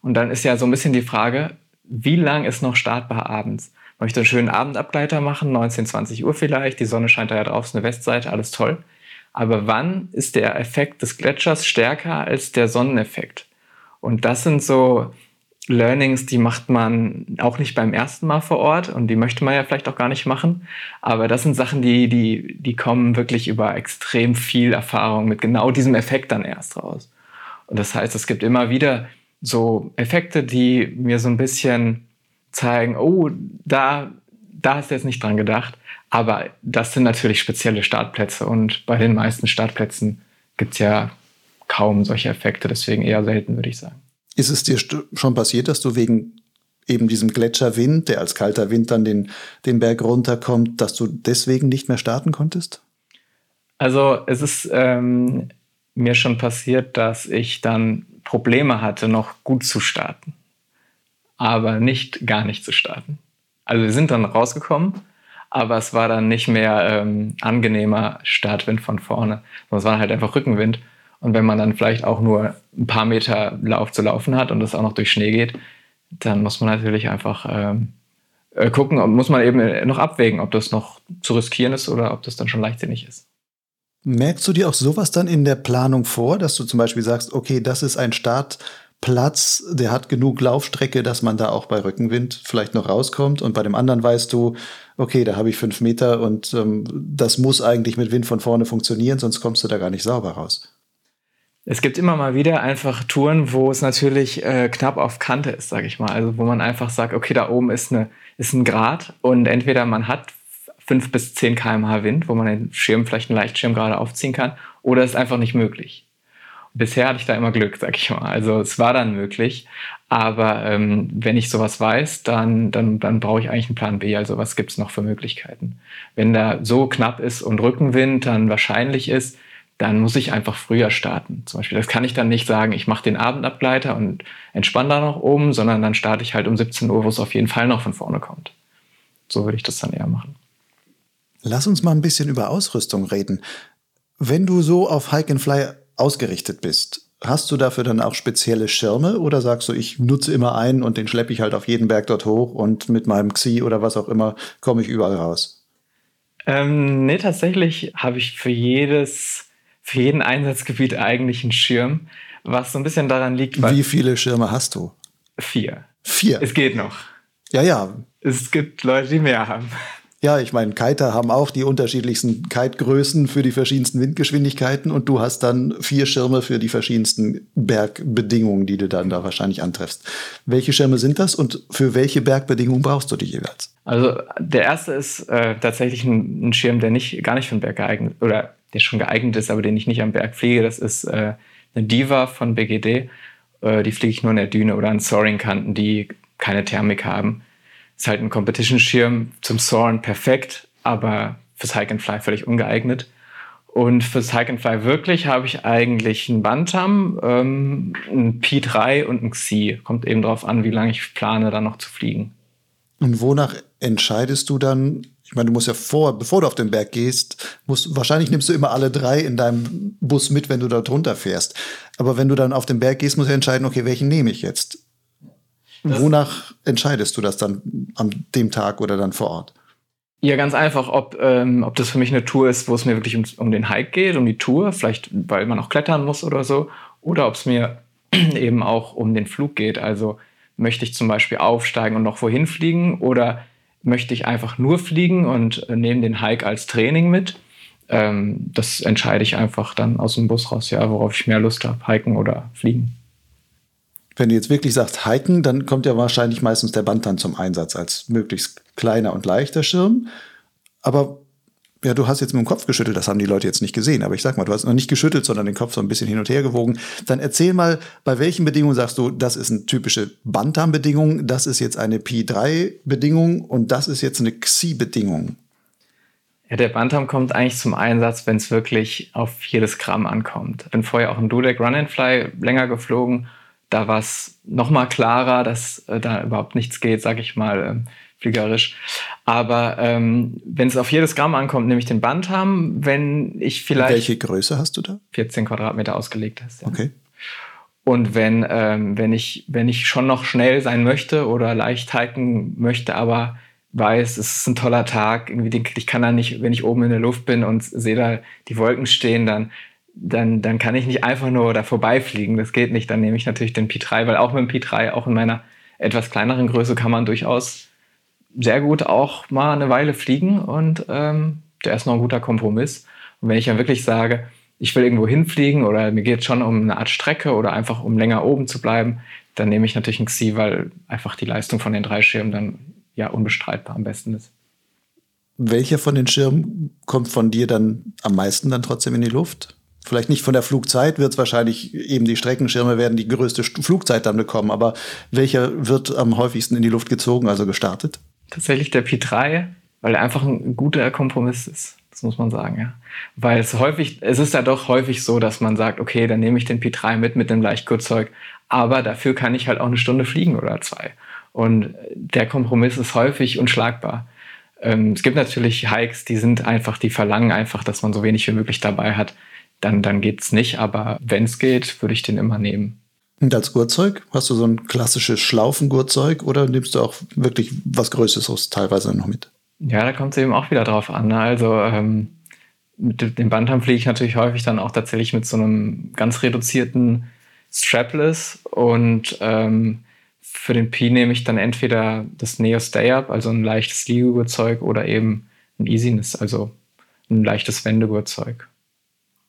Und dann ist ja so ein bisschen die Frage, wie lang ist noch startbar abends? Möchte einen schönen Abendabgleiter machen, 19, 20 Uhr vielleicht, die Sonne scheint da ja drauf, ist eine Westseite, alles toll. Aber wann ist der Effekt des Gletschers stärker als der Sonneneffekt? Und das sind so Learnings, die macht man auch nicht beim ersten Mal vor Ort und die möchte man ja vielleicht auch gar nicht machen. Aber das sind Sachen, die, die, die kommen wirklich über extrem viel Erfahrung mit genau diesem Effekt dann erst raus. Und das heißt, es gibt immer wieder so Effekte, die mir so ein bisschen zeigen, oh, da, da hast du jetzt nicht dran gedacht. Aber das sind natürlich spezielle Startplätze und bei den meisten Startplätzen gibt es ja kaum solche Effekte, deswegen eher selten, würde ich sagen.
Ist es dir schon passiert, dass du wegen eben diesem Gletscherwind, der als kalter Wind dann den, den Berg runterkommt, dass du deswegen nicht mehr starten konntest?
Also es ist ähm, mir schon passiert, dass ich dann Probleme hatte, noch gut zu starten, aber nicht gar nicht zu starten. Also wir sind dann rausgekommen, aber es war dann nicht mehr ähm, angenehmer Startwind von vorne, sondern es war halt einfach Rückenwind. Und wenn man dann vielleicht auch nur ein paar Meter Lauf zu laufen hat und das auch noch durch Schnee geht, dann muss man natürlich einfach ähm, äh, gucken, muss man eben noch abwägen, ob das noch zu riskieren ist oder ob das dann schon leichtsinnig ist.
Merkst du dir auch sowas dann in der Planung vor, dass du zum Beispiel sagst, okay, das ist ein Startplatz, der hat genug Laufstrecke, dass man da auch bei Rückenwind vielleicht noch rauskommt und bei dem anderen weißt du, okay, da habe ich fünf Meter und ähm, das muss eigentlich mit Wind von vorne funktionieren, sonst kommst du da gar nicht sauber raus.
Es gibt immer mal wieder einfach Touren, wo es natürlich äh, knapp auf Kante ist, sage ich mal. Also wo man einfach sagt, okay, da oben ist, eine, ist ein Grad und entweder man hat 5 bis 10 km/h Wind, wo man den Schirm, vielleicht einen Leichtschirm gerade aufziehen kann, oder ist einfach nicht möglich. Bisher hatte ich da immer Glück, sag ich mal. Also es war dann möglich. Aber ähm, wenn ich sowas weiß, dann, dann, dann brauche ich eigentlich einen Plan B. Also was gibt es noch für Möglichkeiten? Wenn da so knapp ist und Rückenwind dann wahrscheinlich ist, dann muss ich einfach früher starten. Zum Beispiel, das kann ich dann nicht sagen, ich mache den Abendabgleiter und entspanne da noch oben, sondern dann starte ich halt um 17 Uhr, wo es auf jeden Fall noch von vorne kommt. So würde ich das dann eher machen.
Lass uns mal ein bisschen über Ausrüstung reden. Wenn du so auf Hike and Fly ausgerichtet bist, hast du dafür dann auch spezielle Schirme oder sagst du, ich nutze immer einen und den schleppe ich halt auf jeden Berg dort hoch und mit meinem Xi oder was auch immer komme ich überall raus?
Ähm, nee, tatsächlich habe ich für jedes für jeden Einsatzgebiet eigentlich einen Schirm, was so ein bisschen daran liegt.
Wie viele Schirme hast du?
Vier.
Vier?
Es geht noch.
Ja, ja.
Es gibt Leute, die mehr haben.
Ja, ich meine, Kiter haben auch die unterschiedlichsten Kite-Größen für die verschiedensten Windgeschwindigkeiten und du hast dann vier Schirme für die verschiedensten Bergbedingungen, die du dann da wahrscheinlich antreffst. Welche Schirme sind das und für welche Bergbedingungen brauchst du die jeweils?
Also der erste ist äh, tatsächlich ein, ein, Schirm, der nicht gar nicht für den Berg geeignet oder der schon geeignet ist, aber den ich nicht am Berg fliege. Das ist äh, eine Diva von BGD. Äh, die fliege ich nur in der Düne oder an Soaring-Kanten, die keine Thermik haben. Ist halt ein Competition-Schirm zum Soaren perfekt, aber fürs Hike and Fly völlig ungeeignet. Und fürs Hike and Fly wirklich habe ich eigentlich einen Bantam, ähm, einen P3 und einen Xi. Kommt eben darauf an, wie lange ich plane, da noch zu fliegen.
Und wonach entscheidest du dann? Ich meine, du musst ja vor, bevor du auf den Berg gehst, musst, wahrscheinlich nimmst du immer alle drei in deinem Bus mit, wenn du da drunter fährst. Aber wenn du dann auf den Berg gehst, musst du entscheiden, okay, welchen nehme ich jetzt? Das Wonach entscheidest du das dann an dem Tag oder dann vor Ort?
Ja, ganz einfach, ob, ähm, ob das für mich eine Tour ist, wo es mir wirklich um, um den Hike geht, um die Tour, vielleicht weil man auch klettern muss oder so, oder ob es mir eben auch um den Flug geht. Also möchte ich zum Beispiel aufsteigen und noch wohin fliegen oder möchte ich einfach nur fliegen und äh, nehme den Hike als Training mit. Ähm, das entscheide ich einfach dann aus dem Bus raus, ja, worauf ich mehr Lust habe, hiken oder fliegen.
Wenn du jetzt wirklich sagst hiken, dann kommt ja wahrscheinlich meistens der Bantan zum Einsatz als möglichst kleiner und leichter Schirm. Aber ja, du hast jetzt mit dem Kopf geschüttelt, das haben die Leute jetzt nicht gesehen, aber ich sag mal, du hast noch nicht geschüttelt, sondern den Kopf so ein bisschen hin und her gewogen. Dann erzähl mal, bei welchen Bedingungen sagst du, das ist eine typische Bantam-Bedingung, das ist jetzt eine Pi-3-Bedingung und das ist jetzt eine Xi-Bedingung?
Ja, der Bantam kommt eigentlich zum Einsatz, wenn es wirklich auf jedes Gramm ankommt. Bin vorher auch im Dudek Run and Fly länger geflogen da war es nochmal klarer, dass äh, da überhaupt nichts geht, sag ich mal, äh, fliegerisch. Aber ähm, wenn es auf jedes Gramm ankommt, nehme ich den Bantam. Wenn ich vielleicht.
Welche Größe hast du da?
14 Quadratmeter ausgelegt hast.
Ja. Okay.
Und wenn, ähm, wenn, ich, wenn ich schon noch schnell sein möchte oder leicht hiken möchte, aber weiß, es ist ein toller Tag, irgendwie, ich kann da nicht, wenn ich oben in der Luft bin und sehe da die Wolken stehen, dann dann, dann kann ich nicht einfach nur da vorbeifliegen. Das geht nicht. Dann nehme ich natürlich den P3, weil auch mit dem P3, auch in meiner etwas kleineren Größe, kann man durchaus sehr gut auch mal eine Weile fliegen und ähm, der ist noch ein guter Kompromiss. Und wenn ich dann wirklich sage, ich will irgendwo hinfliegen oder mir geht es schon um eine Art Strecke oder einfach um länger oben zu bleiben, dann nehme ich natürlich einen Xi, weil einfach die Leistung von den drei Schirmen dann ja unbestreitbar am besten ist.
Welcher von den Schirmen kommt von dir dann am meisten dann trotzdem in die Luft? Vielleicht nicht von der Flugzeit, wird es wahrscheinlich eben die Streckenschirme werden die größte Flugzeit dann bekommen. Aber welcher wird am häufigsten in die Luft gezogen, also gestartet?
Tatsächlich der P3, weil er einfach ein guter Kompromiss ist. Das muss man sagen, ja. Weil es häufig, es ist ja doch häufig so, dass man sagt, okay, dann nehme ich den P3 mit mit dem Leichtkurzzeug, aber dafür kann ich halt auch eine Stunde fliegen oder zwei. Und der Kompromiss ist häufig unschlagbar. Ähm, es gibt natürlich Hikes, die sind einfach, die verlangen einfach, dass man so wenig wie möglich dabei hat dann, dann es nicht. Aber wenn es geht, würde ich den immer nehmen.
Und als Gurtzeug? Hast du so ein klassisches Schlaufengurtzeug oder nimmst du auch wirklich was Größeres teilweise noch mit?
Ja, da kommt es eben auch wieder drauf an. Ne? Also ähm, mit dem Bantam fliege ich natürlich häufig dann auch tatsächlich mit so einem ganz reduzierten Strapless und ähm, für den Pi nehme ich dann entweder das Neo Stay-Up, also ein leichtes Liegegurtzeug oder eben ein Easiness, also ein leichtes Wendegurtzeug.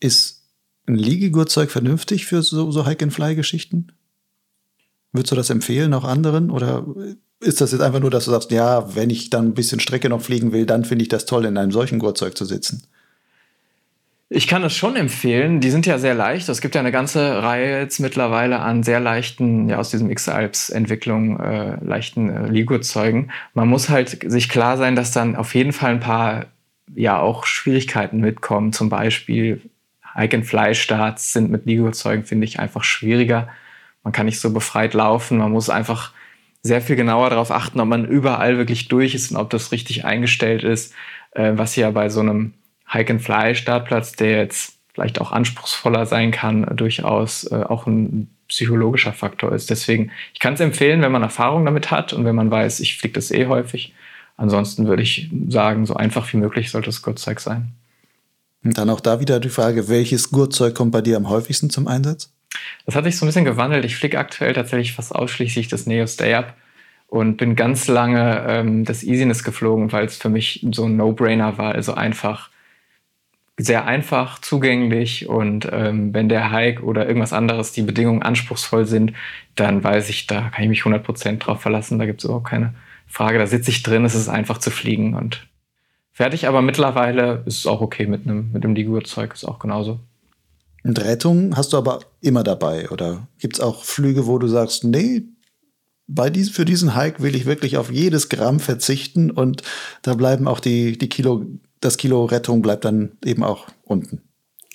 Ist ein Liegegurtzeug vernünftig für so, so Hike-and-Fly-Geschichten? Würdest du das empfehlen, auch anderen? Oder ist das jetzt einfach nur, dass du sagst, ja, wenn ich dann ein bisschen Strecke noch fliegen will, dann finde ich das toll, in einem solchen Gurtzeug zu sitzen?
Ich kann es schon empfehlen. Die sind ja sehr leicht. Es gibt ja eine ganze Reihe jetzt mittlerweile an sehr leichten, ja aus diesem X-Alps-Entwicklung, äh, leichten äh, Liguzeugen. Man muss halt sich klar sein, dass dann auf jeden Fall ein paar ja auch Schwierigkeiten mitkommen. Zum Beispiel Hike-and-Fly-Starts sind mit Liegezeugen, finde ich, einfach schwieriger. Man kann nicht so befreit laufen. Man muss einfach sehr viel genauer darauf achten, ob man überall wirklich durch ist und ob das richtig eingestellt ist, äh, was ja bei so einem Hike-and-Fly-Startplatz, der jetzt vielleicht auch anspruchsvoller sein kann, durchaus äh, auch ein psychologischer Faktor ist. Deswegen, ich kann es empfehlen, wenn man Erfahrung damit hat und wenn man weiß, ich fliege das eh häufig. Ansonsten würde ich sagen, so einfach wie möglich sollte es Kurzzeug sein.
Und dann auch da wieder die Frage, welches Gurtzeug kommt bei dir am häufigsten zum Einsatz?
Das hat sich so ein bisschen gewandelt. Ich fliege aktuell tatsächlich fast ausschließlich das Neo Stay Up. und bin ganz lange ähm, das Easiness geflogen, weil es für mich so ein No-Brainer war. Also einfach sehr einfach, zugänglich und ähm, wenn der Hike oder irgendwas anderes die Bedingungen anspruchsvoll sind, dann weiß ich, da kann ich mich 100% drauf verlassen. Da gibt es überhaupt keine Frage. Da sitze ich drin, es ist einfach zu fliegen und fertig. Aber mittlerweile ist es auch okay mit einem mit dem Ligur-Zeug, ist auch genauso.
Und Rettung hast du aber immer dabei, oder gibt es auch Flüge, wo du sagst, nee, bei dies, für diesen Hike will ich wirklich auf jedes Gramm verzichten und da bleiben auch die, die Kilo, das Kilo Rettung bleibt dann eben auch unten.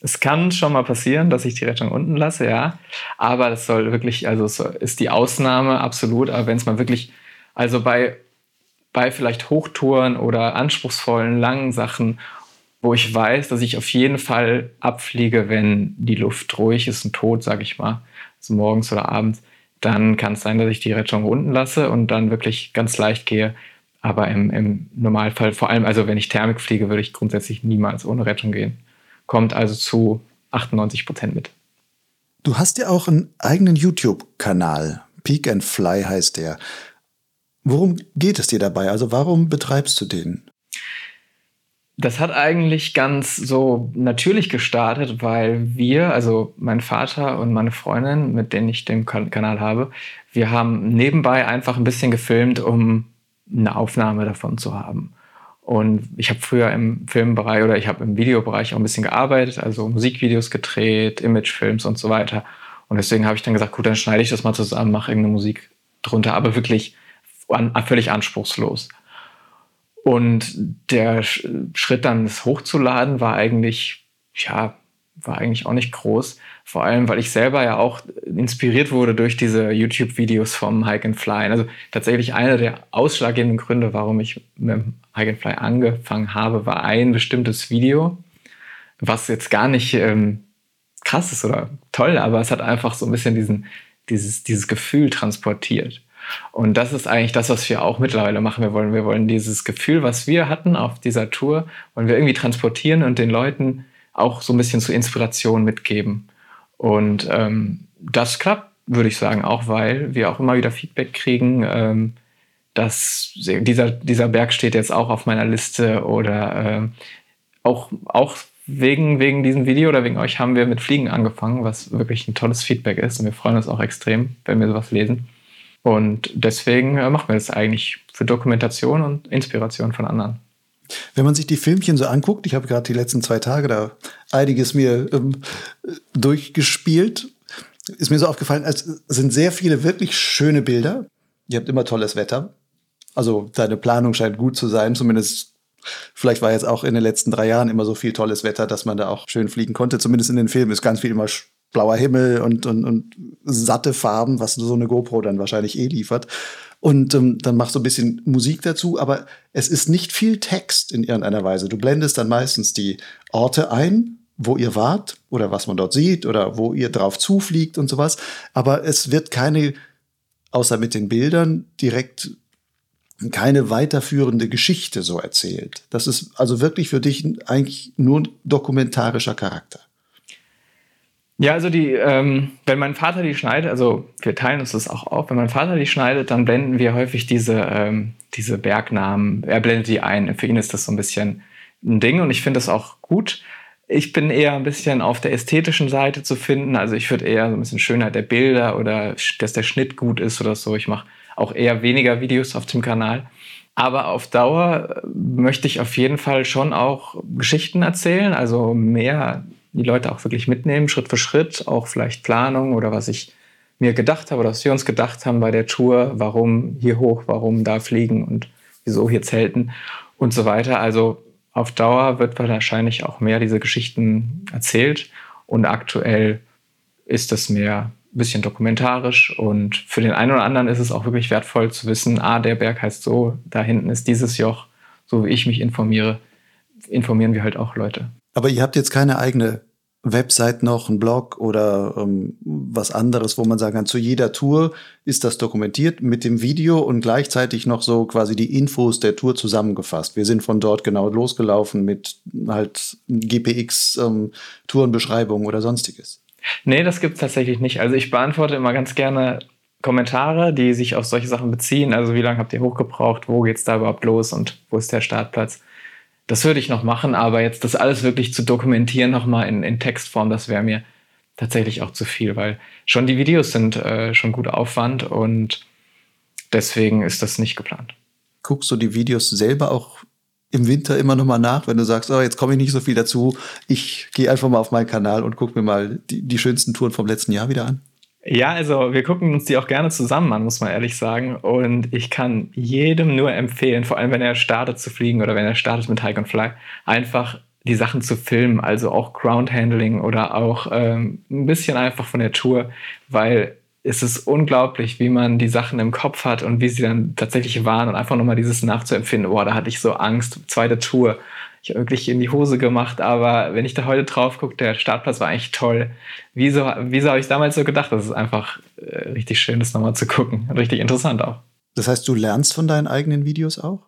Es kann schon mal passieren, dass ich die Rettung unten lasse, ja. Aber das soll wirklich, also es ist die Ausnahme absolut. Aber wenn es mal wirklich, also bei, bei vielleicht Hochtouren oder anspruchsvollen, langen Sachen wo ich weiß, dass ich auf jeden Fall abfliege, wenn die Luft ruhig ist und tot, sage ich mal, also morgens oder abends, dann kann es sein, dass ich die Rettung unten lasse und dann wirklich ganz leicht gehe. Aber im, im Normalfall, vor allem, also wenn ich Thermik fliege, würde ich grundsätzlich niemals ohne Rettung gehen. Kommt also zu 98 Prozent mit.
Du hast ja auch einen eigenen YouTube-Kanal. Peak and Fly heißt der. Worum geht es dir dabei? Also warum betreibst du den?
Das hat eigentlich ganz so natürlich gestartet, weil wir, also mein Vater und meine Freundin, mit denen ich den Kanal habe, wir haben nebenbei einfach ein bisschen gefilmt, um eine Aufnahme davon zu haben. Und ich habe früher im Filmbereich oder ich habe im Videobereich auch ein bisschen gearbeitet, also Musikvideos gedreht, Imagefilms und so weiter. Und deswegen habe ich dann gesagt, gut, dann schneide ich das mal zusammen, mache irgendeine Musik drunter, aber wirklich an, völlig anspruchslos. Und der Schritt dann, es hochzuladen, war eigentlich, ja, war eigentlich auch nicht groß. Vor allem, weil ich selber ja auch inspiriert wurde durch diese YouTube-Videos vom Hike and Fly. Also tatsächlich einer der ausschlaggebenden Gründe, warum ich mit dem Hike and Fly angefangen habe, war ein bestimmtes Video, was jetzt gar nicht ähm, krass ist oder toll, aber es hat einfach so ein bisschen diesen, dieses, dieses Gefühl transportiert. Und das ist eigentlich das, was wir auch mittlerweile machen. Wir wollen, wir wollen dieses Gefühl, was wir hatten auf dieser Tour, wollen wir irgendwie transportieren und den Leuten auch so ein bisschen zur Inspiration mitgeben. Und ähm, das klappt, würde ich sagen, auch weil wir auch immer wieder Feedback kriegen, ähm, dass dieser, dieser Berg steht jetzt auch auf meiner Liste oder äh, auch, auch wegen, wegen diesem Video oder wegen euch haben wir mit Fliegen angefangen, was wirklich ein tolles Feedback ist und wir freuen uns auch extrem, wenn wir sowas lesen. Und deswegen äh, machen wir das eigentlich für Dokumentation und Inspiration von anderen.
Wenn man sich die Filmchen so anguckt, ich habe gerade die letzten zwei Tage da einiges mir ähm, durchgespielt, ist mir so aufgefallen, es sind sehr viele wirklich schöne Bilder. Ihr habt immer tolles Wetter. Also deine Planung scheint gut zu sein, zumindest Vielleicht war jetzt auch in den letzten drei Jahren immer so viel tolles Wetter, dass man da auch schön fliegen konnte. Zumindest in den Filmen ist ganz viel immer blauer Himmel und, und, und satte Farben, was so eine GoPro dann wahrscheinlich eh liefert. Und ähm, dann machst du ein bisschen Musik dazu, aber es ist nicht viel Text in irgendeiner Weise. Du blendest dann meistens die Orte ein, wo ihr wart oder was man dort sieht oder wo ihr drauf zufliegt und sowas. Aber es wird keine, außer mit den Bildern, direkt keine weiterführende Geschichte so erzählt. Das ist also wirklich für dich eigentlich nur ein dokumentarischer Charakter.
Ja, also die, ähm, wenn mein Vater die schneidet, also wir teilen uns das auch auf, wenn mein Vater die schneidet, dann blenden wir häufig diese, ähm, diese Bergnamen, er blendet die ein. Für ihn ist das so ein bisschen ein Ding und ich finde das auch gut. Ich bin eher ein bisschen auf der ästhetischen Seite zu finden. Also ich würde eher so ein bisschen Schönheit der Bilder oder dass der Schnitt gut ist oder so. Ich mache auch eher weniger Videos auf dem Kanal. Aber auf Dauer möchte ich auf jeden Fall schon auch Geschichten erzählen, also mehr die Leute auch wirklich mitnehmen, Schritt für Schritt, auch vielleicht Planung oder was ich mir gedacht habe oder was wir uns gedacht haben bei der Tour, warum hier hoch, warum da fliegen und wieso hier zelten und so weiter. Also auf Dauer wird wahrscheinlich auch mehr diese Geschichten erzählt und aktuell ist das mehr ein bisschen dokumentarisch und für den einen oder anderen ist es auch wirklich wertvoll zu wissen, ah, der Berg heißt so, da hinten ist dieses Joch, so wie ich mich informiere, informieren wir halt auch Leute.
Aber ihr habt jetzt keine eigene Website noch, ein Blog oder ähm, was anderes, wo man sagen kann, zu jeder Tour ist das dokumentiert mit dem Video und gleichzeitig noch so quasi die Infos der Tour zusammengefasst. Wir sind von dort genau losgelaufen mit halt GPX ähm, oder sonstiges.
Nee, das gibt es tatsächlich nicht. Also ich beantworte immer ganz gerne Kommentare, die sich auf solche Sachen beziehen. Also wie lange habt ihr hochgebraucht, wo geht es da überhaupt los und wo ist der Startplatz? Das würde ich noch machen, aber jetzt das alles wirklich zu dokumentieren nochmal in, in Textform, das wäre mir tatsächlich auch zu viel, weil schon die Videos sind äh, schon gut Aufwand und deswegen ist das nicht geplant.
Guckst du die Videos selber auch im Winter immer noch mal nach, wenn du sagst, oh, jetzt komme ich nicht so viel dazu, ich gehe einfach mal auf meinen Kanal und gucke mir mal die, die schönsten Touren vom letzten Jahr wieder an?
Ja, also wir gucken uns die auch gerne zusammen an, muss man ehrlich sagen. Und ich kann jedem nur empfehlen, vor allem wenn er startet zu fliegen oder wenn er startet mit Hike and Fly, einfach die Sachen zu filmen, also auch Ground Handling oder auch ähm, ein bisschen einfach von der Tour, weil es ist unglaublich, wie man die Sachen im Kopf hat und wie sie dann tatsächlich waren und einfach nochmal dieses nachzuempfinden. Boah, da hatte ich so Angst, zweite Tour. Ich wirklich in die Hose gemacht, aber wenn ich da heute drauf gucke, der Startplatz war eigentlich toll. Wieso, wieso habe ich damals so gedacht? Das ist einfach äh, richtig schön, das nochmal zu gucken. Richtig interessant auch.
Das heißt, du lernst von deinen eigenen Videos auch?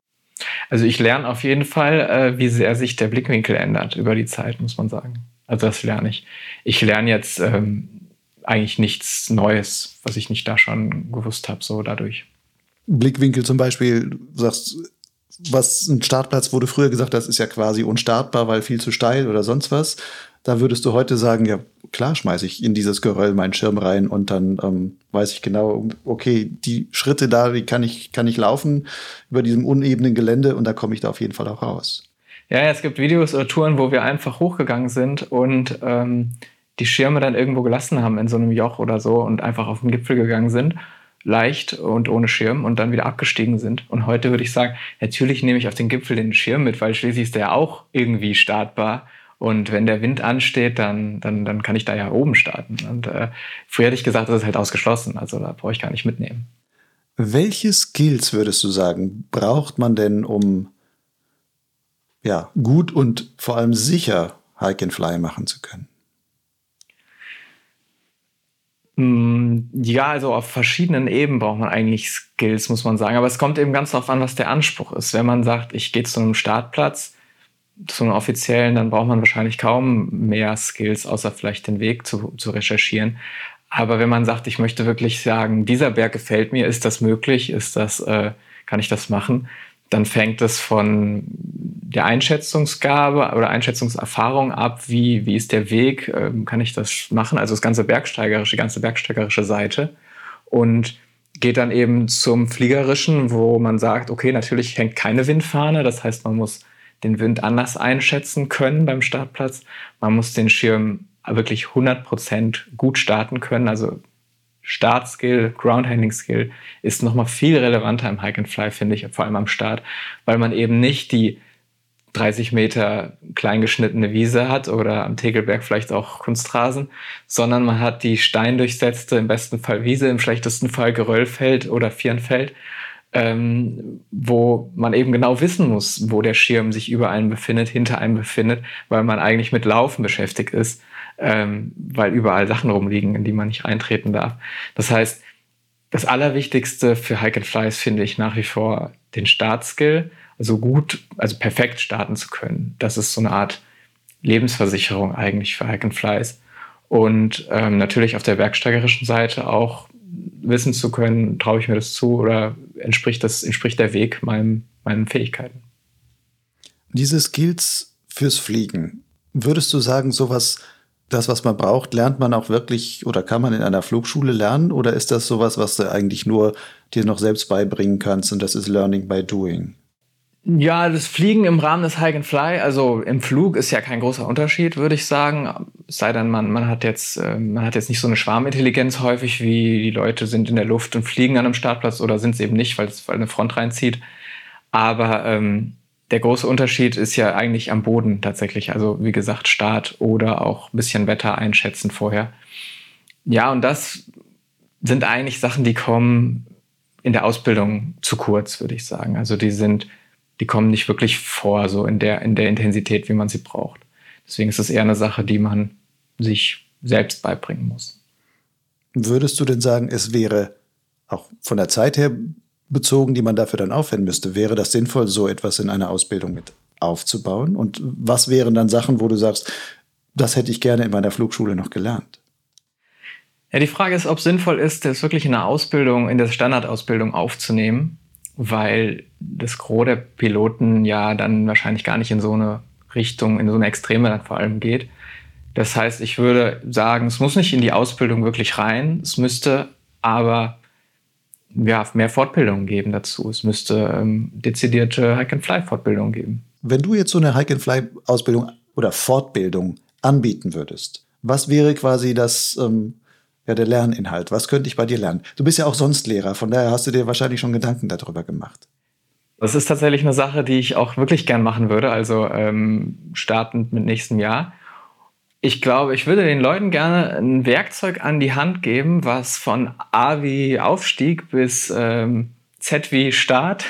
Also ich lerne auf jeden Fall, äh, wie sehr sich der Blickwinkel ändert über die Zeit, muss man sagen. Also das lerne ich. Ich lerne jetzt ähm, eigentlich nichts Neues, was ich nicht da schon gewusst habe, so dadurch.
Blickwinkel zum Beispiel, du sagst, was ein Startplatz, du früher gesagt hast, ist ja quasi unstartbar, weil viel zu steil oder sonst was. Da würdest du heute sagen, ja, klar schmeiße ich in dieses Geröll meinen Schirm rein und dann ähm, weiß ich genau, okay, die Schritte da, die kann ich, kann ich laufen über diesem unebenen Gelände und da komme ich da auf jeden Fall auch raus.
Ja, es gibt Videos oder Touren, wo wir einfach hochgegangen sind und ähm, die Schirme dann irgendwo gelassen haben in so einem Joch oder so und einfach auf den Gipfel gegangen sind, leicht und ohne Schirm und dann wieder abgestiegen sind. Und heute würde ich sagen, natürlich nehme ich auf den Gipfel den Schirm mit, weil schließlich ist der ja auch irgendwie startbar. Und wenn der Wind ansteht, dann, dann, dann kann ich da ja oben starten. Und äh, früher hätte ich gesagt, das ist halt ausgeschlossen. Also da brauche ich gar nicht mitnehmen.
Welche Skills würdest du sagen, braucht man denn, um ja, gut und vor allem sicher Hike and Fly machen zu können?
Hm, ja, also auf verschiedenen Ebenen braucht man eigentlich Skills, muss man sagen. Aber es kommt eben ganz darauf an, was der Anspruch ist. Wenn man sagt, ich gehe zu einem Startplatz, zu einem offiziellen, dann braucht man wahrscheinlich kaum mehr Skills, außer vielleicht den Weg zu, zu recherchieren. Aber wenn man sagt, ich möchte wirklich sagen, dieser Berg gefällt mir, ist das möglich, ist das, äh, kann ich das machen, dann fängt es von der Einschätzungsgabe oder Einschätzungserfahrung ab, wie, wie ist der Weg, ähm, kann ich das machen, also das ganze bergsteigerische, die ganze bergsteigerische Seite. Und geht dann eben zum Fliegerischen, wo man sagt, okay, natürlich hängt keine Windfahne, das heißt, man muss den Wind anders einschätzen können beim Startplatz, man muss den Schirm wirklich 100% gut starten können, also Startskill, Groundhandling-Skill ist nochmal viel relevanter im Hike and Fly, finde ich, vor allem am Start, weil man eben nicht die 30 Meter kleingeschnittene Wiese hat oder am Tegelberg vielleicht auch Kunstrasen, sondern man hat die steindurchsetzte, im besten Fall Wiese, im schlechtesten Fall Geröllfeld oder Vierenfeld, ähm, wo man eben genau wissen muss, wo der Schirm sich über einem befindet, hinter einem befindet, weil man eigentlich mit Laufen beschäftigt ist ähm, weil überall Sachen rumliegen, in die man nicht eintreten darf. Das heißt, das Allerwichtigste für Hike and Fly ist, finde ich, nach wie vor den Startskill, also gut, also perfekt starten zu können. Das ist so eine Art Lebensversicherung eigentlich für Hike and Flies. Und ähm, natürlich auf der bergsteigerischen Seite auch wissen zu können, traue ich mir das zu oder entspricht, das, entspricht der Weg meinem, meinen Fähigkeiten.
Diese Skills fürs Fliegen, würdest du sagen, sowas das, was man braucht, lernt man auch wirklich oder kann man in einer Flugschule lernen? Oder ist das sowas, was du eigentlich nur dir noch selbst beibringen kannst und das ist Learning by Doing?
Ja, das Fliegen im Rahmen des Hike and Fly, also im Flug ist ja kein großer Unterschied, würde ich sagen. Es sei denn, man, man, hat jetzt, äh, man hat jetzt nicht so eine Schwarmintelligenz häufig, wie die Leute sind in der Luft und fliegen an einem Startplatz oder sind es eben nicht, weil es eine Front reinzieht. Aber ähm, der große Unterschied ist ja eigentlich am Boden tatsächlich. Also wie gesagt, Start oder auch ein bisschen Wetter einschätzen vorher. Ja, und das sind eigentlich Sachen, die kommen in der Ausbildung zu kurz, würde ich sagen. Also die sind, die kommen nicht wirklich vor, so in der, in der Intensität, wie man sie braucht. Deswegen ist es eher eine Sache, die man sich selbst beibringen muss.
Würdest du denn sagen, es wäre auch von der Zeit her bezogen, die man dafür dann aufwenden müsste. Wäre das sinnvoll, so etwas in einer Ausbildung mit aufzubauen? Und was wären dann Sachen, wo du sagst, das hätte ich gerne in meiner Flugschule noch gelernt?
Ja, die Frage ist, ob es sinnvoll ist, das wirklich in der Ausbildung, in der Standardausbildung aufzunehmen, weil das Gros der Piloten ja dann wahrscheinlich gar nicht in so eine Richtung, in so eine Extreme dann vor allem geht. Das heißt, ich würde sagen, es muss nicht in die Ausbildung wirklich rein, es müsste aber ja, mehr Fortbildung geben dazu. Es müsste ähm, dezidierte Hike-and-Fly-Fortbildung geben.
Wenn du jetzt so eine Hike-and-Fly-Ausbildung oder Fortbildung anbieten würdest, was wäre quasi das, ähm, ja, der Lerninhalt? Was könnte ich bei dir lernen? Du bist ja auch sonst Lehrer, von daher hast du dir wahrscheinlich schon Gedanken darüber gemacht.
Das ist tatsächlich eine Sache, die ich auch wirklich gern machen würde, also ähm, startend mit nächstem Jahr. Ich glaube, ich würde den Leuten gerne ein Werkzeug an die Hand geben, was von A wie Aufstieg bis ähm, Z wie Start,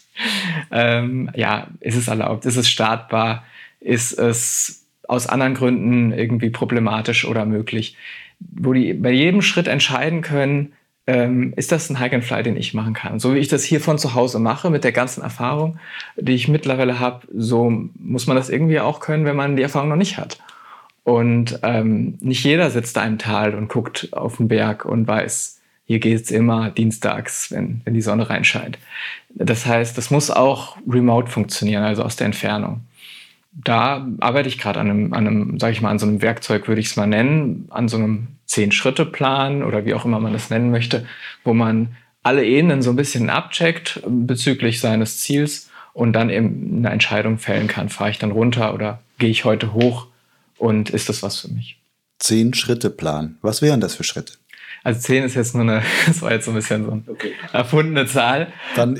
ähm, ja, ist es erlaubt, ist es startbar, ist es aus anderen Gründen irgendwie problematisch oder möglich, wo die bei jedem Schritt entscheiden können, ähm, ist das ein Hike and Fly, den ich machen kann. So wie ich das hier von zu Hause mache, mit der ganzen Erfahrung, die ich mittlerweile habe, so muss man das irgendwie auch können, wenn man die Erfahrung noch nicht hat. Und ähm, nicht jeder sitzt da im Tal und guckt auf den Berg und weiß, hier geht's immer dienstags, wenn, wenn die Sonne reinscheint. Das heißt, das muss auch remote funktionieren, also aus der Entfernung. Da arbeite ich gerade an einem, an einem, sag ich mal, an so einem Werkzeug, würde ich es mal nennen, an so einem Zehn-Schritte-Plan oder wie auch immer man das nennen möchte, wo man alle Ebenen so ein bisschen abcheckt bezüglich seines Ziels und dann eben eine Entscheidung fällen kann. Fahre ich dann runter oder gehe ich heute hoch? Und ist das was für mich?
Zehn Schritte Plan. Was wären das für Schritte?
Also zehn ist jetzt nur eine, das war jetzt so ein bisschen so eine okay. erfundene Zahl.
Dann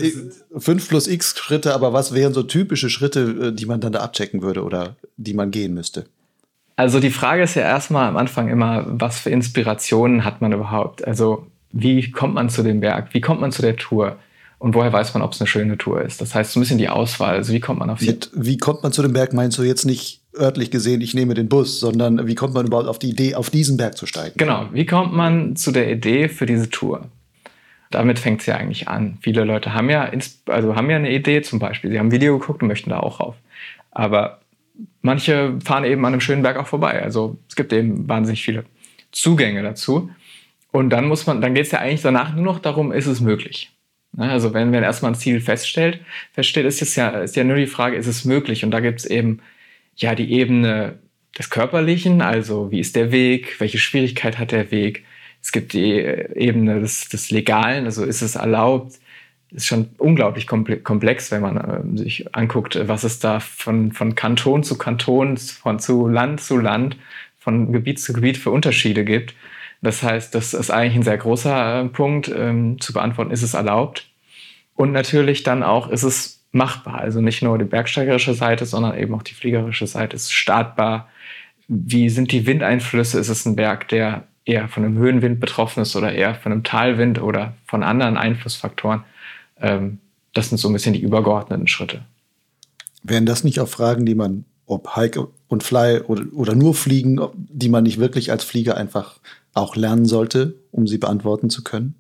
fünf plus x Schritte, aber was wären so typische Schritte, äh, die man dann da abchecken würde oder die man gehen müsste?
Also die Frage ist ja erstmal am Anfang immer, was für Inspirationen hat man überhaupt? Also wie kommt man zu dem Berg? Wie kommt man zu der Tour? Und woher weiß man, ob es eine schöne Tour ist? Das heißt, so ein bisschen die Auswahl. Also wie kommt man auf
die Mit, Wie kommt man zu dem Berg? Meinst du jetzt nicht örtlich gesehen, ich nehme den Bus, sondern wie kommt man überhaupt auf die Idee, auf diesen Berg zu steigen?
Genau. Wie kommt man zu der Idee für diese Tour? Damit fängt es ja eigentlich an. Viele Leute haben ja, also haben ja eine Idee, zum Beispiel. Sie haben ein Video geguckt und möchten da auch rauf. Aber manche fahren eben an einem schönen Berg auch vorbei. Also es gibt eben wahnsinnig viele Zugänge dazu. Und dann muss man, dann geht es ja eigentlich danach nur noch darum, ist es möglich? Ne, also wenn man erstmal ein Ziel feststellt, feststellt, ist es ja, ist ja nur die Frage, ist es möglich? Und da gibt es eben ja die Ebene des Körperlichen, also wie ist der Weg, welche Schwierigkeit hat der Weg? Es gibt die Ebene des, des Legalen, also ist es erlaubt? Ist schon unglaublich komplex, wenn man äh, sich anguckt, was es da von, von Kanton zu Kanton, von zu Land zu Land, von Gebiet zu Gebiet für Unterschiede gibt. Das heißt, das ist eigentlich ein sehr großer äh, Punkt ähm, zu beantworten, ist es erlaubt? Und natürlich dann auch, ist es machbar? Also nicht nur die bergsteigerische Seite, sondern eben auch die fliegerische Seite. Ist startbar? Wie sind die Windeinflüsse? Ist es ein Berg, der eher von einem Höhenwind betroffen ist oder eher von einem Talwind oder von anderen Einflussfaktoren? Ähm, das sind so ein bisschen die übergeordneten Schritte.
Wären das nicht auch Fragen, die man, ob Hike und Fly oder, oder nur Fliegen, die man nicht wirklich als Flieger einfach auch lernen sollte, um sie beantworten zu können?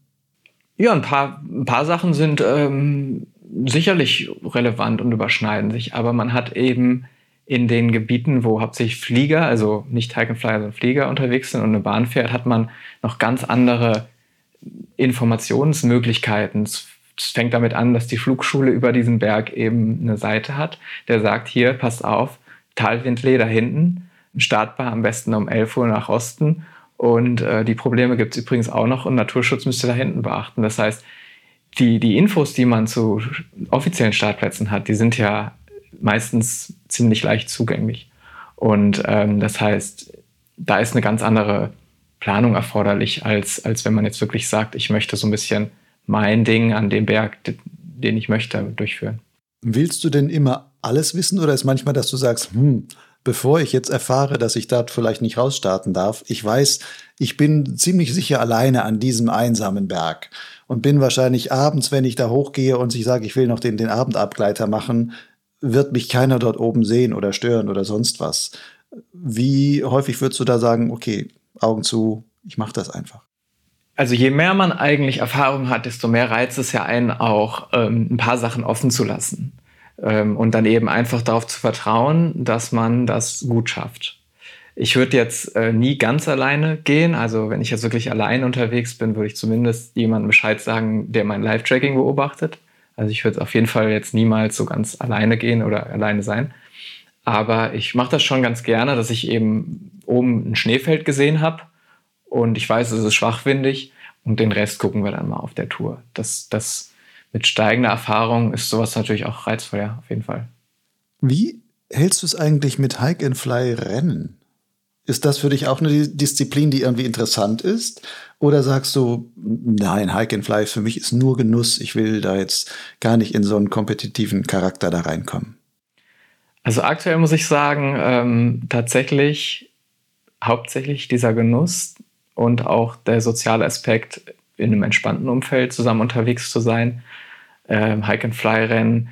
Ja, ein paar, ein paar Sachen sind ähm, sicherlich relevant und überschneiden sich, aber man hat eben in den Gebieten, wo hauptsächlich Flieger, also nicht Hike and sondern Flieger unterwegs sind und eine Bahn fährt, hat man noch ganz andere Informationsmöglichkeiten. Es fängt damit an, dass die Flugschule über diesen Berg eben eine Seite hat, der sagt, hier, passt auf, Talwindlee da hinten, startbar am besten um 11 Uhr nach Osten und äh, die Probleme gibt es übrigens auch noch und Naturschutz müsste da hinten beachten. Das heißt, die, die Infos, die man zu offiziellen Startplätzen hat, die sind ja meistens ziemlich leicht zugänglich. Und ähm, das heißt, da ist eine ganz andere Planung erforderlich, als, als wenn man jetzt wirklich sagt, ich möchte so ein bisschen mein Ding an dem Berg, den ich möchte, durchführen.
Willst du denn immer alles wissen oder ist manchmal, dass du sagst, hm, bevor ich jetzt erfahre, dass ich dort vielleicht nicht rausstarten darf. Ich weiß, ich bin ziemlich sicher alleine an diesem einsamen Berg und bin wahrscheinlich abends, wenn ich da hochgehe und ich sage, ich will noch den, den Abendabgleiter machen, wird mich keiner dort oben sehen oder stören oder sonst was. Wie häufig würdest du da sagen, okay, Augen zu, ich mache das einfach?
Also je mehr man eigentlich Erfahrung hat, desto mehr reizt es ja einen auch, ähm, ein paar Sachen offen zu lassen. Ähm, und dann eben einfach darauf zu vertrauen, dass man das gut schafft. Ich würde jetzt äh, nie ganz alleine gehen. Also wenn ich jetzt wirklich allein unterwegs bin, würde ich zumindest jemandem Bescheid sagen, der mein Live-Tracking beobachtet. Also ich würde auf jeden Fall jetzt niemals so ganz alleine gehen oder alleine sein. Aber ich mache das schon ganz gerne, dass ich eben oben ein Schneefeld gesehen habe und ich weiß, es ist schwachwindig und den Rest gucken wir dann mal auf der Tour. Das, das mit steigender Erfahrung ist sowas natürlich auch reizvoll, ja, auf jeden Fall.
Wie hältst du es eigentlich mit Hike and Fly Rennen? Ist das für dich auch eine Disziplin, die irgendwie interessant ist? Oder sagst du, nein, Hike and Fly für mich ist nur Genuss, ich will da jetzt gar nicht in so einen kompetitiven Charakter da reinkommen?
Also aktuell muss ich sagen, ähm, tatsächlich hauptsächlich dieser Genuss und auch der soziale Aspekt, in einem entspannten Umfeld zusammen unterwegs zu sein. Ähm, Hike-and-Fly-Rennen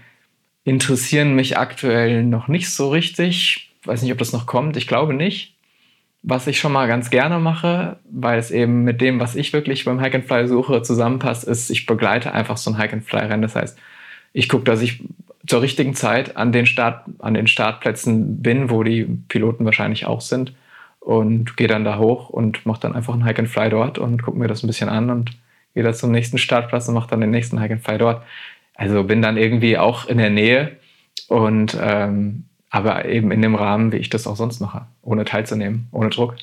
interessieren mich aktuell noch nicht so richtig. Weiß nicht, ob das noch kommt. Ich glaube nicht. Was ich schon mal ganz gerne mache, weil es eben mit dem, was ich wirklich beim Hike and Fly suche, zusammenpasst, ist, ich begleite einfach so ein Hike and Fly Rennen. Das heißt, ich gucke, dass ich zur richtigen Zeit an den, Start, an den Startplätzen bin, wo die Piloten wahrscheinlich auch sind und gehe dann da hoch und mache dann einfach ein Hike and Fly dort und gucke mir das ein bisschen an und dann zum nächsten Startplatz und mache dann den nächsten Hike and Fly dort. Also bin dann irgendwie auch in der Nähe und ähm, aber eben in dem Rahmen, wie ich das auch sonst mache, ohne teilzunehmen, ohne Druck.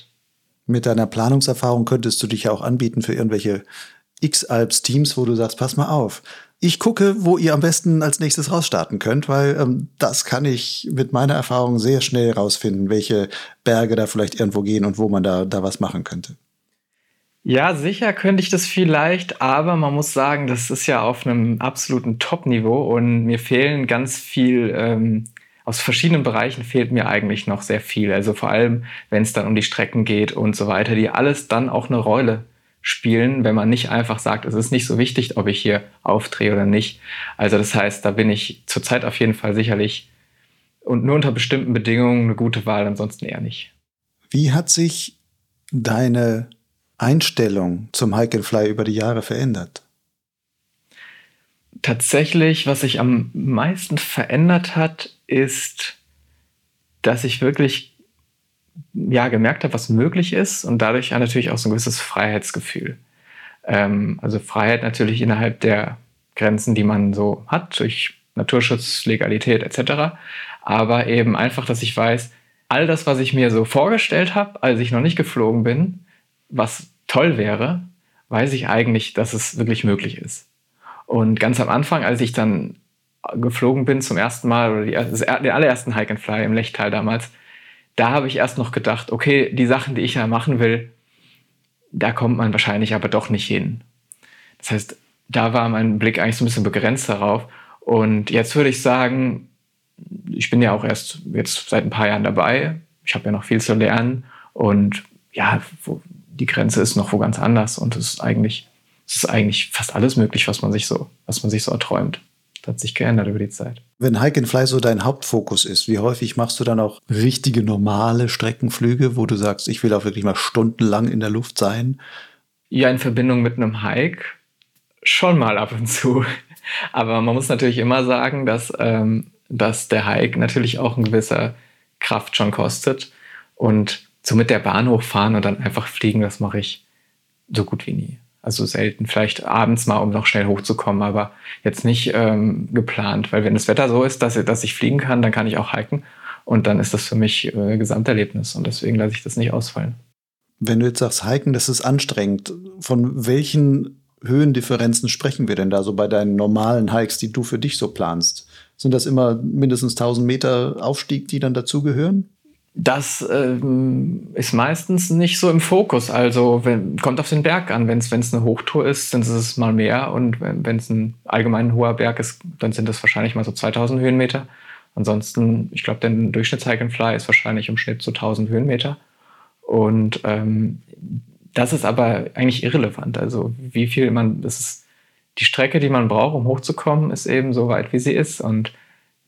Mit deiner Planungserfahrung könntest du dich ja auch anbieten für irgendwelche X-Alps-Teams, wo du sagst, pass mal auf. Ich gucke, wo ihr am besten als nächstes rausstarten könnt, weil ähm, das kann ich mit meiner Erfahrung sehr schnell rausfinden, welche Berge da vielleicht irgendwo gehen und wo man da, da was machen könnte.
Ja, sicher könnte ich das vielleicht, aber man muss sagen, das ist ja auf einem absoluten Top-Niveau und mir fehlen ganz viel ähm, aus verschiedenen Bereichen fehlt mir eigentlich noch sehr viel. Also vor allem, wenn es dann um die Strecken geht und so weiter, die alles dann auch eine Rolle spielen, wenn man nicht einfach sagt, es ist nicht so wichtig, ob ich hier aufdrehe oder nicht. Also das heißt, da bin ich zurzeit auf jeden Fall sicherlich und nur unter bestimmten Bedingungen eine gute Wahl, ansonsten eher nicht.
Wie hat sich deine Einstellung zum Hike and Fly über die Jahre verändert?
Tatsächlich, was sich am meisten verändert hat, ist, dass ich wirklich ja, gemerkt habe, was möglich ist und dadurch natürlich auch so ein gewisses Freiheitsgefühl. Ähm, also Freiheit natürlich innerhalb der Grenzen, die man so hat, durch Naturschutz, Legalität etc. Aber eben einfach, dass ich weiß, all das, was ich mir so vorgestellt habe, als ich noch nicht geflogen bin, was toll wäre, weiß ich eigentlich, dass es wirklich möglich ist. Und ganz am Anfang, als ich dann geflogen bin zum ersten Mal oder die, den allerersten Hike and Fly im Lechtal damals, da habe ich erst noch gedacht, okay, die Sachen, die ich ja machen will, da kommt man wahrscheinlich aber doch nicht hin. Das heißt, da war mein Blick eigentlich so ein bisschen begrenzt darauf. Und jetzt würde ich sagen, ich bin ja auch erst jetzt seit ein paar Jahren dabei. Ich habe ja noch viel zu lernen. Und ja, wo, die Grenze ist noch wo ganz anders. Und es ist eigentlich, es ist eigentlich fast alles möglich, was man sich so, was man sich so erträumt. Das hat sich geändert über die Zeit.
Wenn Hike and Fly so dein Hauptfokus ist, wie häufig machst du dann auch richtige normale Streckenflüge, wo du sagst, ich will auch wirklich mal stundenlang in der Luft sein?
Ja, in Verbindung mit einem Hike schon mal ab und zu. Aber man muss natürlich immer sagen, dass, ähm, dass der Hike natürlich auch eine gewisse Kraft schon kostet. Und so mit der Bahn hochfahren und dann einfach fliegen, das mache ich so gut wie nie. Also selten, vielleicht abends mal, um noch schnell hochzukommen, aber jetzt nicht ähm, geplant, weil wenn das Wetter so ist, dass, dass ich fliegen kann, dann kann ich auch hiken und dann ist das für mich äh, Gesamterlebnis und deswegen lasse ich das nicht ausfallen.
Wenn du jetzt sagst, hiken, das ist anstrengend, von welchen Höhendifferenzen sprechen wir denn da so bei deinen normalen Hikes, die du für dich so planst? Sind das immer mindestens 1000 Meter Aufstieg, die dann dazugehören?
Das ähm, ist meistens nicht so im Fokus. Also wenn, kommt auf den Berg an. Wenn es eine Hochtour ist, dann ist es mal mehr. Und wenn es ein allgemein hoher Berg ist, dann sind das wahrscheinlich mal so 2000 Höhenmeter. Ansonsten, ich glaube, der Durchschnitts-Hike and Fly ist wahrscheinlich im Schnitt so 1000 Höhenmeter. Und ähm, das ist aber eigentlich irrelevant. Also wie viel man, das ist die Strecke, die man braucht, um hochzukommen, ist eben so weit, wie sie ist. Und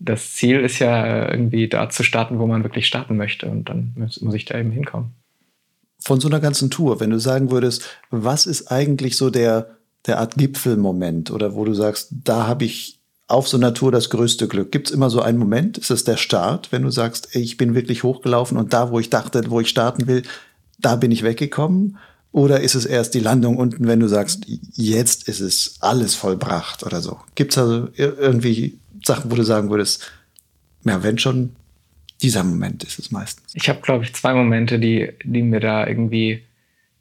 das Ziel ist ja irgendwie da zu starten, wo man wirklich starten möchte. Und dann muss, muss ich da eben hinkommen.
Von so einer ganzen Tour, wenn du sagen würdest, was ist eigentlich so der, der Art Gipfelmoment oder wo du sagst, da habe ich auf so einer Tour das größte Glück? Gibt es immer so einen Moment? Ist es der Start, wenn du sagst, ich bin wirklich hochgelaufen und da, wo ich dachte, wo ich starten will, da bin ich weggekommen? Oder ist es erst die Landung unten, wenn du sagst, jetzt ist es alles vollbracht oder so? Gibt es also irgendwie Sachen, wo du sagen würdest, ja, wenn schon, dieser Moment ist es meistens.
Ich habe, glaube ich, zwei Momente, die, die mir da irgendwie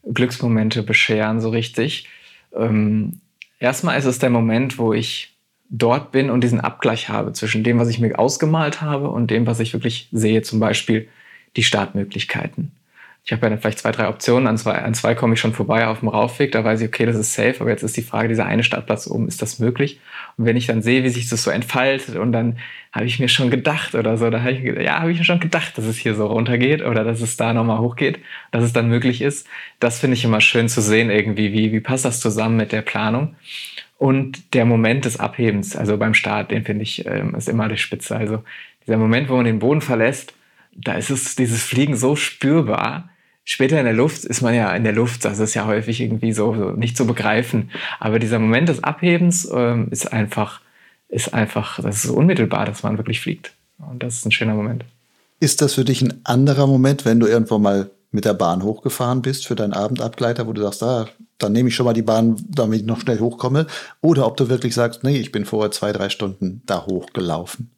Glücksmomente bescheren, so richtig. Ähm, erstmal ist es der Moment, wo ich dort bin und diesen Abgleich habe zwischen dem, was ich mir ausgemalt habe und dem, was ich wirklich sehe, zum Beispiel die Startmöglichkeiten ich habe ja dann vielleicht zwei, drei Optionen, an zwei, an zwei komme ich schon vorbei auf dem Raufweg, da weiß ich, okay, das ist safe, aber jetzt ist die Frage, dieser eine Startplatz oben, ist das möglich? Und wenn ich dann sehe, wie sich das so entfaltet und dann habe ich mir schon gedacht oder so, da habe ich, ja, habe ich mir schon gedacht, dass es hier so runtergeht oder dass es da nochmal hochgeht, dass es dann möglich ist. Das finde ich immer schön zu sehen irgendwie, wie, wie passt das zusammen mit der Planung? Und der Moment des Abhebens, also beim Start, den finde ich, ähm, ist immer die Spitze. Also dieser Moment, wo man den Boden verlässt, da ist es dieses Fliegen so spürbar. Später in der Luft ist man ja in der Luft, das ist ja häufig irgendwie so, so nicht zu begreifen. Aber dieser Moment des Abhebens ähm, ist einfach, ist einfach, das ist unmittelbar, dass man wirklich fliegt. Und das ist ein schöner Moment.
Ist das für dich ein anderer Moment, wenn du irgendwo mal mit der Bahn hochgefahren bist für deinen Abendabgleiter, wo du sagst, ah, dann nehme ich schon mal die Bahn, damit ich noch schnell hochkomme? Oder ob du wirklich sagst, nee, ich bin vorher zwei, drei Stunden da hochgelaufen?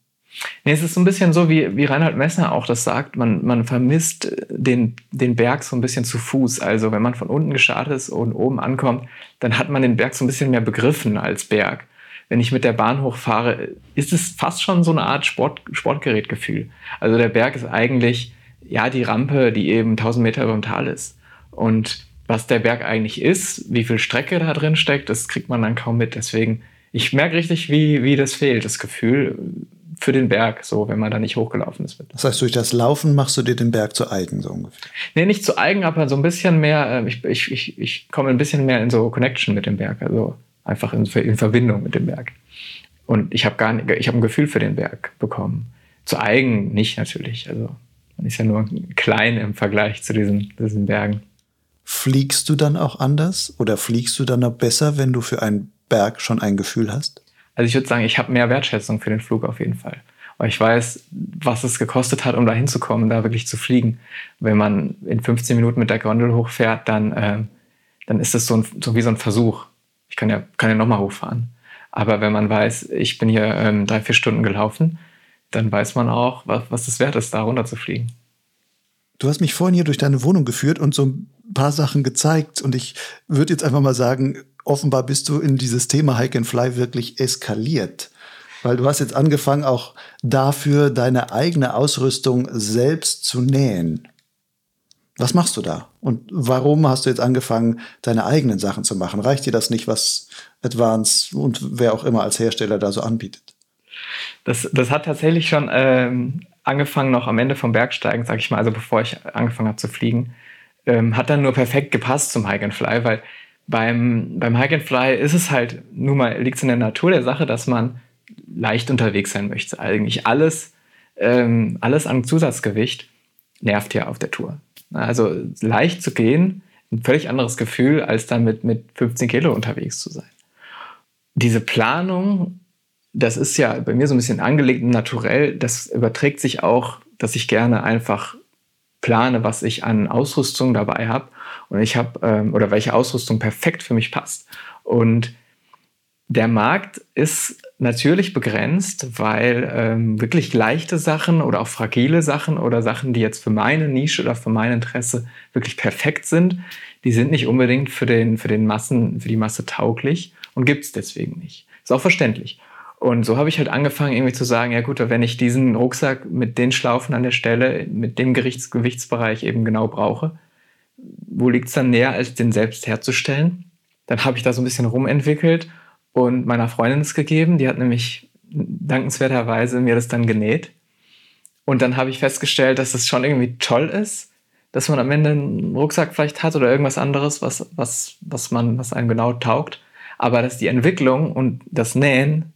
Nee, es ist so ein bisschen so, wie, wie Reinhard Messner auch das sagt, man, man vermisst den, den Berg so ein bisschen zu Fuß. Also wenn man von unten gestartet ist und oben ankommt, dann hat man den Berg so ein bisschen mehr begriffen als Berg. Wenn ich mit der Bahn hochfahre, ist es fast schon so eine Art Sport, Sportgerätgefühl. Also der Berg ist eigentlich ja die Rampe, die eben 1000 Meter über dem Tal ist. Und was der Berg eigentlich ist, wie viel Strecke da drin steckt, das kriegt man dann kaum mit. Deswegen, ich merke richtig, wie, wie das fehlt, das Gefühl für den Berg, so wenn man da nicht hochgelaufen ist.
Das heißt, durch das Laufen machst du dir den Berg zu eigen, so ungefähr?
Nee, nicht zu eigen, aber so ein bisschen mehr, äh, ich, ich, ich, ich komme ein bisschen mehr in so Connection mit dem Berg, also einfach in, in Verbindung mit dem Berg. Und ich habe gar nicht, ich habe ein Gefühl für den Berg bekommen. Zu eigen nicht natürlich, also man ist ja nur klein im Vergleich zu diesen, diesen Bergen.
Fliegst du dann auch anders oder fliegst du dann noch besser, wenn du für einen Berg schon ein Gefühl hast?
Also ich würde sagen, ich habe mehr Wertschätzung für den Flug auf jeden Fall. Weil ich weiß, was es gekostet hat, um da hinzukommen, da wirklich zu fliegen. Wenn man in 15 Minuten mit der Gondel hochfährt, dann, ähm, dann ist das so, ein, so wie so ein Versuch. Ich kann ja, kann ja nochmal hochfahren. Aber wenn man weiß, ich bin hier ähm, drei, vier Stunden gelaufen, dann weiß man auch, was, was es wert ist, da runter zu fliegen.
Du hast mich vorhin hier durch deine Wohnung geführt und so ein paar Sachen gezeigt. Und ich würde jetzt einfach mal sagen, offenbar bist du in dieses Thema Hike and Fly wirklich eskaliert. Weil du hast jetzt angefangen, auch dafür deine eigene Ausrüstung selbst zu nähen. Was machst du da? Und warum hast du jetzt angefangen, deine eigenen Sachen zu machen? Reicht dir das nicht, was Advance und wer auch immer als Hersteller da so anbietet?
Das, das hat tatsächlich schon ähm, angefangen, noch am Ende vom Bergsteigen, sag ich mal, also bevor ich angefangen habe zu fliegen. Ähm, hat dann nur perfekt gepasst zum Hike and Fly, weil beim, beim Hike and Fly ist es halt, nun mal liegt es in der Natur der Sache, dass man leicht unterwegs sein möchte. Eigentlich alles, ähm, alles an Zusatzgewicht nervt ja auf der Tour. Also leicht zu gehen, ein völlig anderes Gefühl, als dann mit, mit 15 Kilo unterwegs zu sein. Diese Planung, das ist ja bei mir so ein bisschen angelegt und naturell, das überträgt sich auch, dass ich gerne einfach plane, was ich an Ausrüstung dabei habe und ich habe ähm, oder welche Ausrüstung perfekt für mich passt. Und der Markt ist natürlich begrenzt, weil ähm, wirklich leichte Sachen oder auch fragile Sachen oder Sachen, die jetzt für meine Nische oder für mein Interesse wirklich perfekt sind, die sind nicht unbedingt für den, für den Massen, für die Masse tauglich und gibt es deswegen nicht. Ist auch verständlich. Und so habe ich halt angefangen, irgendwie zu sagen, ja gut, wenn ich diesen Rucksack mit den Schlaufen an der Stelle, mit dem Gewichtsbereich eben genau brauche, wo liegt es dann näher, als den selbst herzustellen? Dann habe ich da so ein bisschen rumentwickelt und meiner Freundin es gegeben. Die hat nämlich dankenswerterweise mir das dann genäht. Und dann habe ich festgestellt, dass es schon irgendwie toll ist, dass man am Ende einen Rucksack vielleicht hat oder irgendwas anderes, was, was, was, man, was einem genau taugt. Aber dass die Entwicklung und das Nähen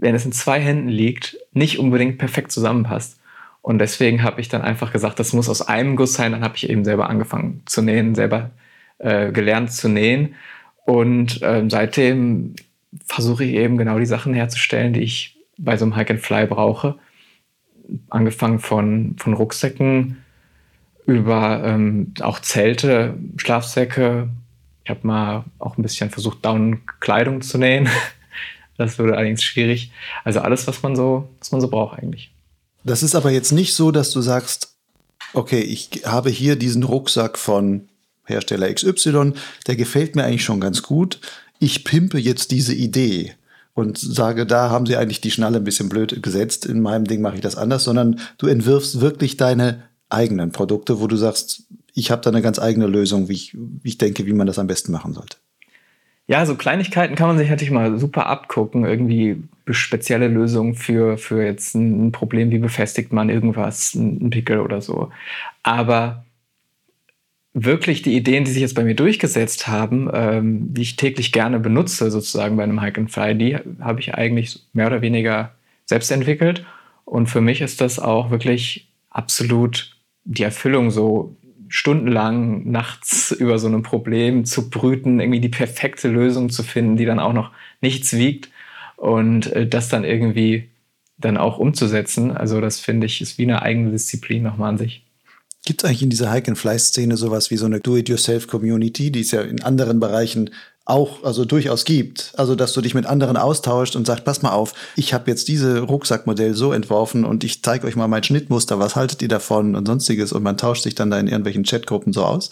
wenn es in zwei Händen liegt, nicht unbedingt perfekt zusammenpasst. Und deswegen habe ich dann einfach gesagt, das muss aus einem Guss sein. Dann habe ich eben selber angefangen zu nähen, selber äh, gelernt zu nähen. Und ähm, seitdem versuche ich eben genau die Sachen herzustellen, die ich bei so einem Hike and Fly brauche. Angefangen von, von Rucksäcken über ähm, auch Zelte, Schlafsäcke. Ich habe mal auch ein bisschen versucht, Down-Kleidung zu nähen. Das wurde allerdings schwierig. Also alles, was man so, was man so braucht eigentlich.
Das ist aber jetzt nicht so, dass du sagst, okay, ich habe hier diesen Rucksack von Hersteller XY, der gefällt mir eigentlich schon ganz gut. Ich pimpe jetzt diese Idee und sage, da haben sie eigentlich die Schnalle ein bisschen blöd gesetzt. In meinem Ding mache ich das anders, sondern du entwirfst wirklich deine eigenen Produkte, wo du sagst, ich habe da eine ganz eigene Lösung, wie ich, wie ich denke, wie man das am besten machen sollte.
Ja, so Kleinigkeiten kann man sich natürlich mal super abgucken. Irgendwie spezielle Lösungen für, für jetzt ein Problem, wie befestigt man irgendwas, ein Pickel oder so. Aber wirklich die Ideen, die sich jetzt bei mir durchgesetzt haben, ähm, die ich täglich gerne benutze, sozusagen bei einem Hike and Fly, die habe ich eigentlich mehr oder weniger selbst entwickelt. Und für mich ist das auch wirklich absolut die Erfüllung, so stundenlang nachts über so ein Problem zu brüten, irgendwie die perfekte Lösung zu finden, die dann auch noch nichts wiegt und äh, das dann irgendwie dann auch umzusetzen. Also das finde ich ist wie eine eigene Disziplin nochmal an sich.
Gibt es eigentlich in dieser Hike-and-Fly-Szene sowas wie so eine Do-it-yourself-Community, die es ja in anderen Bereichen auch also durchaus gibt. Also, dass du dich mit anderen austauscht und sagst, pass mal auf, ich habe jetzt diese Rucksackmodell so entworfen und ich zeige euch mal mein Schnittmuster, was haltet ihr davon und sonstiges und man tauscht sich dann da in irgendwelchen Chatgruppen so aus.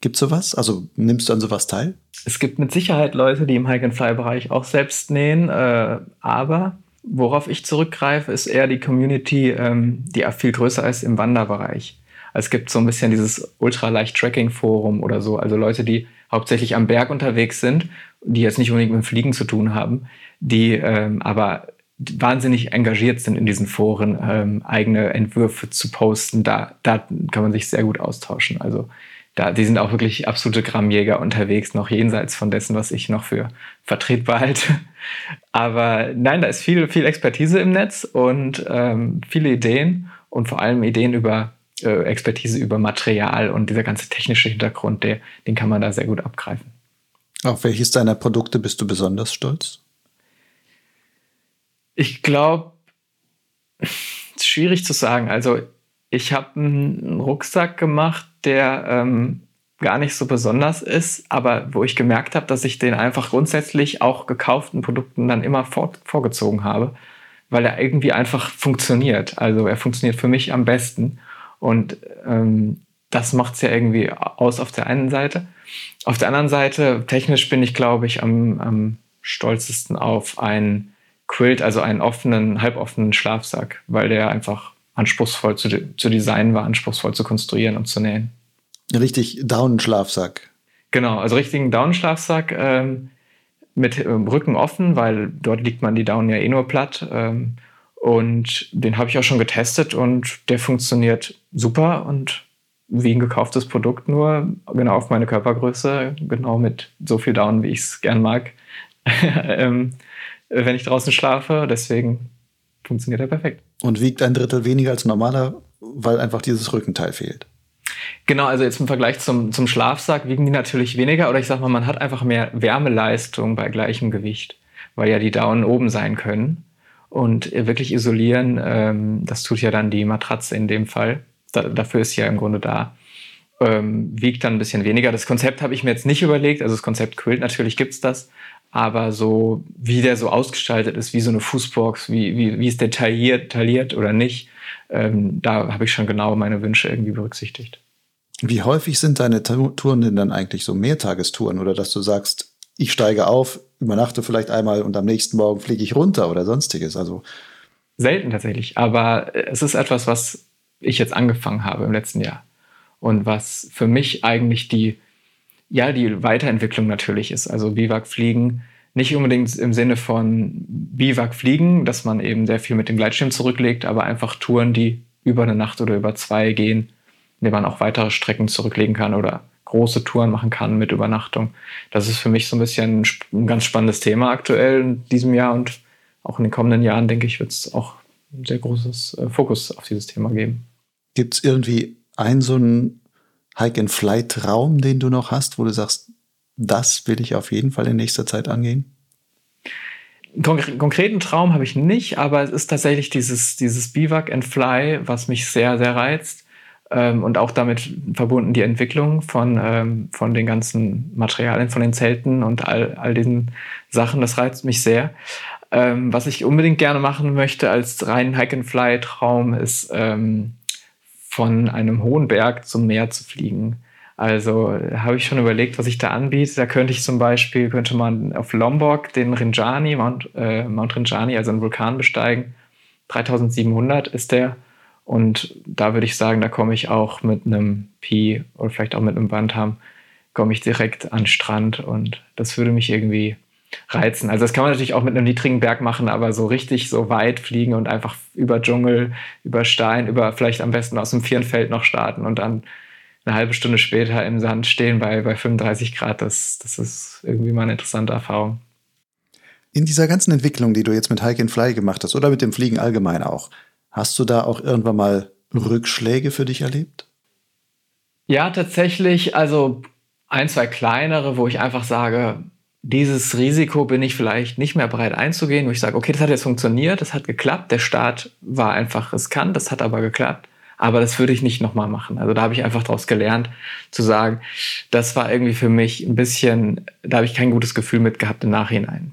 Gibt sowas? Also nimmst du an sowas teil?
Es gibt mit Sicherheit Leute, die im Hike-and-Fly-Bereich auch selbst nähen, äh, aber worauf ich zurückgreife, ist eher die Community, ähm, die viel größer ist im Wanderbereich. Es gibt so ein bisschen dieses Ultraleicht-Tracking-Forum oder so, also Leute, die hauptsächlich am Berg unterwegs sind, die jetzt nicht unbedingt mit Fliegen zu tun haben, die ähm, aber wahnsinnig engagiert sind in diesen Foren, ähm, eigene Entwürfe zu posten. Da, da kann man sich sehr gut austauschen. Also da, die sind auch wirklich absolute Grammjäger unterwegs, noch jenseits von dessen, was ich noch für vertretbar halte. Aber nein, da ist viel, viel Expertise im Netz und ähm, viele Ideen und vor allem Ideen über äh, Expertise über Material und dieser ganze technische Hintergrund, der, den kann man da sehr gut abgreifen.
Auf welches deiner Produkte bist du besonders stolz?
Ich glaube, ist schwierig zu sagen. Also ich habe einen Rucksack gemacht, der ähm, gar nicht so besonders ist, aber wo ich gemerkt habe, dass ich den einfach grundsätzlich auch gekauften Produkten dann immer vor, vorgezogen habe, weil er irgendwie einfach funktioniert. Also er funktioniert für mich am besten. Und ähm, das macht es ja irgendwie aus auf der einen Seite. Auf der anderen Seite, technisch bin ich, glaube ich, am, am stolzesten auf einen Quilt, also einen offenen, halboffenen Schlafsack, weil der einfach anspruchsvoll zu, zu designen war, anspruchsvoll zu konstruieren und zu nähen.
Richtig Daunenschlafsack.
Genau, also richtigen Daunenschlafsack ähm, mit ähm, Rücken offen, weil dort liegt man die Daunen ja eh nur platt. Ähm, und den habe ich auch schon getestet und der funktioniert super und wie ein gekauftes Produkt, nur genau auf meine Körpergröße, genau mit so viel Down, wie ich es gern mag, ähm, wenn ich draußen schlafe. Deswegen funktioniert er perfekt.
Und wiegt ein Drittel weniger als normaler, weil einfach dieses Rückenteil fehlt.
Genau, also jetzt im Vergleich zum, zum Schlafsack wiegen die natürlich weniger oder ich sag mal, man hat einfach mehr Wärmeleistung bei gleichem Gewicht, weil ja die Daunen oben sein können. Und wirklich isolieren, ähm, das tut ja dann die Matratze in dem Fall. Da, dafür ist sie ja im Grunde da. Ähm, wiegt dann ein bisschen weniger. Das Konzept habe ich mir jetzt nicht überlegt. Also das Konzept Quilt, natürlich gibt es das. Aber so, wie der so ausgestaltet ist, wie so eine Fußbox, wie, wie, wie es detailliert, detailliert oder nicht, ähm, da habe ich schon genau meine Wünsche irgendwie berücksichtigt.
Wie häufig sind deine Touren denn dann eigentlich so Mehrtagestouren oder dass du sagst, ich steige auf, übernachte vielleicht einmal und am nächsten Morgen fliege ich runter oder sonstiges. Also
selten tatsächlich, aber es ist etwas, was ich jetzt angefangen habe im letzten Jahr und was für mich eigentlich die ja die Weiterentwicklung natürlich ist. Also Biwak fliegen nicht unbedingt im Sinne von Biwak fliegen, dass man eben sehr viel mit dem Gleitschirm zurücklegt, aber einfach Touren, die über eine Nacht oder über zwei gehen, in denen man auch weitere Strecken zurücklegen kann oder große Touren machen kann mit Übernachtung. Das ist für mich so ein bisschen ein ganz spannendes Thema aktuell in diesem Jahr und auch in den kommenden Jahren, denke ich, wird es auch ein sehr großes äh, Fokus auf dieses Thema geben.
Gibt es irgendwie einen so einen Hike-and-Fly-Traum, den du noch hast, wo du sagst, das will ich auf jeden Fall in nächster Zeit angehen?
Konkre konkreten Traum habe ich nicht, aber es ist tatsächlich dieses, dieses Biwak and Fly, was mich sehr, sehr reizt. Ähm, und auch damit verbunden die Entwicklung von, ähm, von den ganzen Materialien, von den Zelten und all, all diesen Sachen. Das reizt mich sehr. Ähm, was ich unbedingt gerne machen möchte als rein Hike-and-Fly-Traum ist, ähm, von einem hohen Berg zum Meer zu fliegen. Also habe ich schon überlegt, was ich da anbiete. Da könnte ich zum Beispiel, könnte man auf Lombok den Rinjani, Mount, äh, Mount Rinjani, also einen Vulkan besteigen. 3700 ist der. Und da würde ich sagen, da komme ich auch mit einem Pi oder vielleicht auch mit einem Bantam, komme ich direkt an den Strand und das würde mich irgendwie reizen. Also das kann man natürlich auch mit einem niedrigen Berg machen, aber so richtig so weit fliegen und einfach über Dschungel, über Stein, über vielleicht am besten aus dem Vierenfeld noch starten und dann eine halbe Stunde später im Sand stehen bei, bei 35 Grad, das, das ist irgendwie mal eine interessante Erfahrung.
In dieser ganzen Entwicklung, die du jetzt mit Hike and Fly gemacht hast oder mit dem Fliegen allgemein auch, hast du da auch irgendwann mal Rückschläge für dich erlebt?
Ja, tatsächlich. Also ein, zwei kleinere, wo ich einfach sage, dieses Risiko bin ich vielleicht nicht mehr bereit einzugehen, wo ich sage, okay, das hat jetzt funktioniert, das hat geklappt, der Start war einfach riskant, das hat aber geklappt, aber das würde ich nicht nochmal machen. Also da habe ich einfach daraus gelernt, zu sagen, das war irgendwie für mich ein bisschen, da habe ich kein gutes Gefühl mit gehabt im Nachhinein.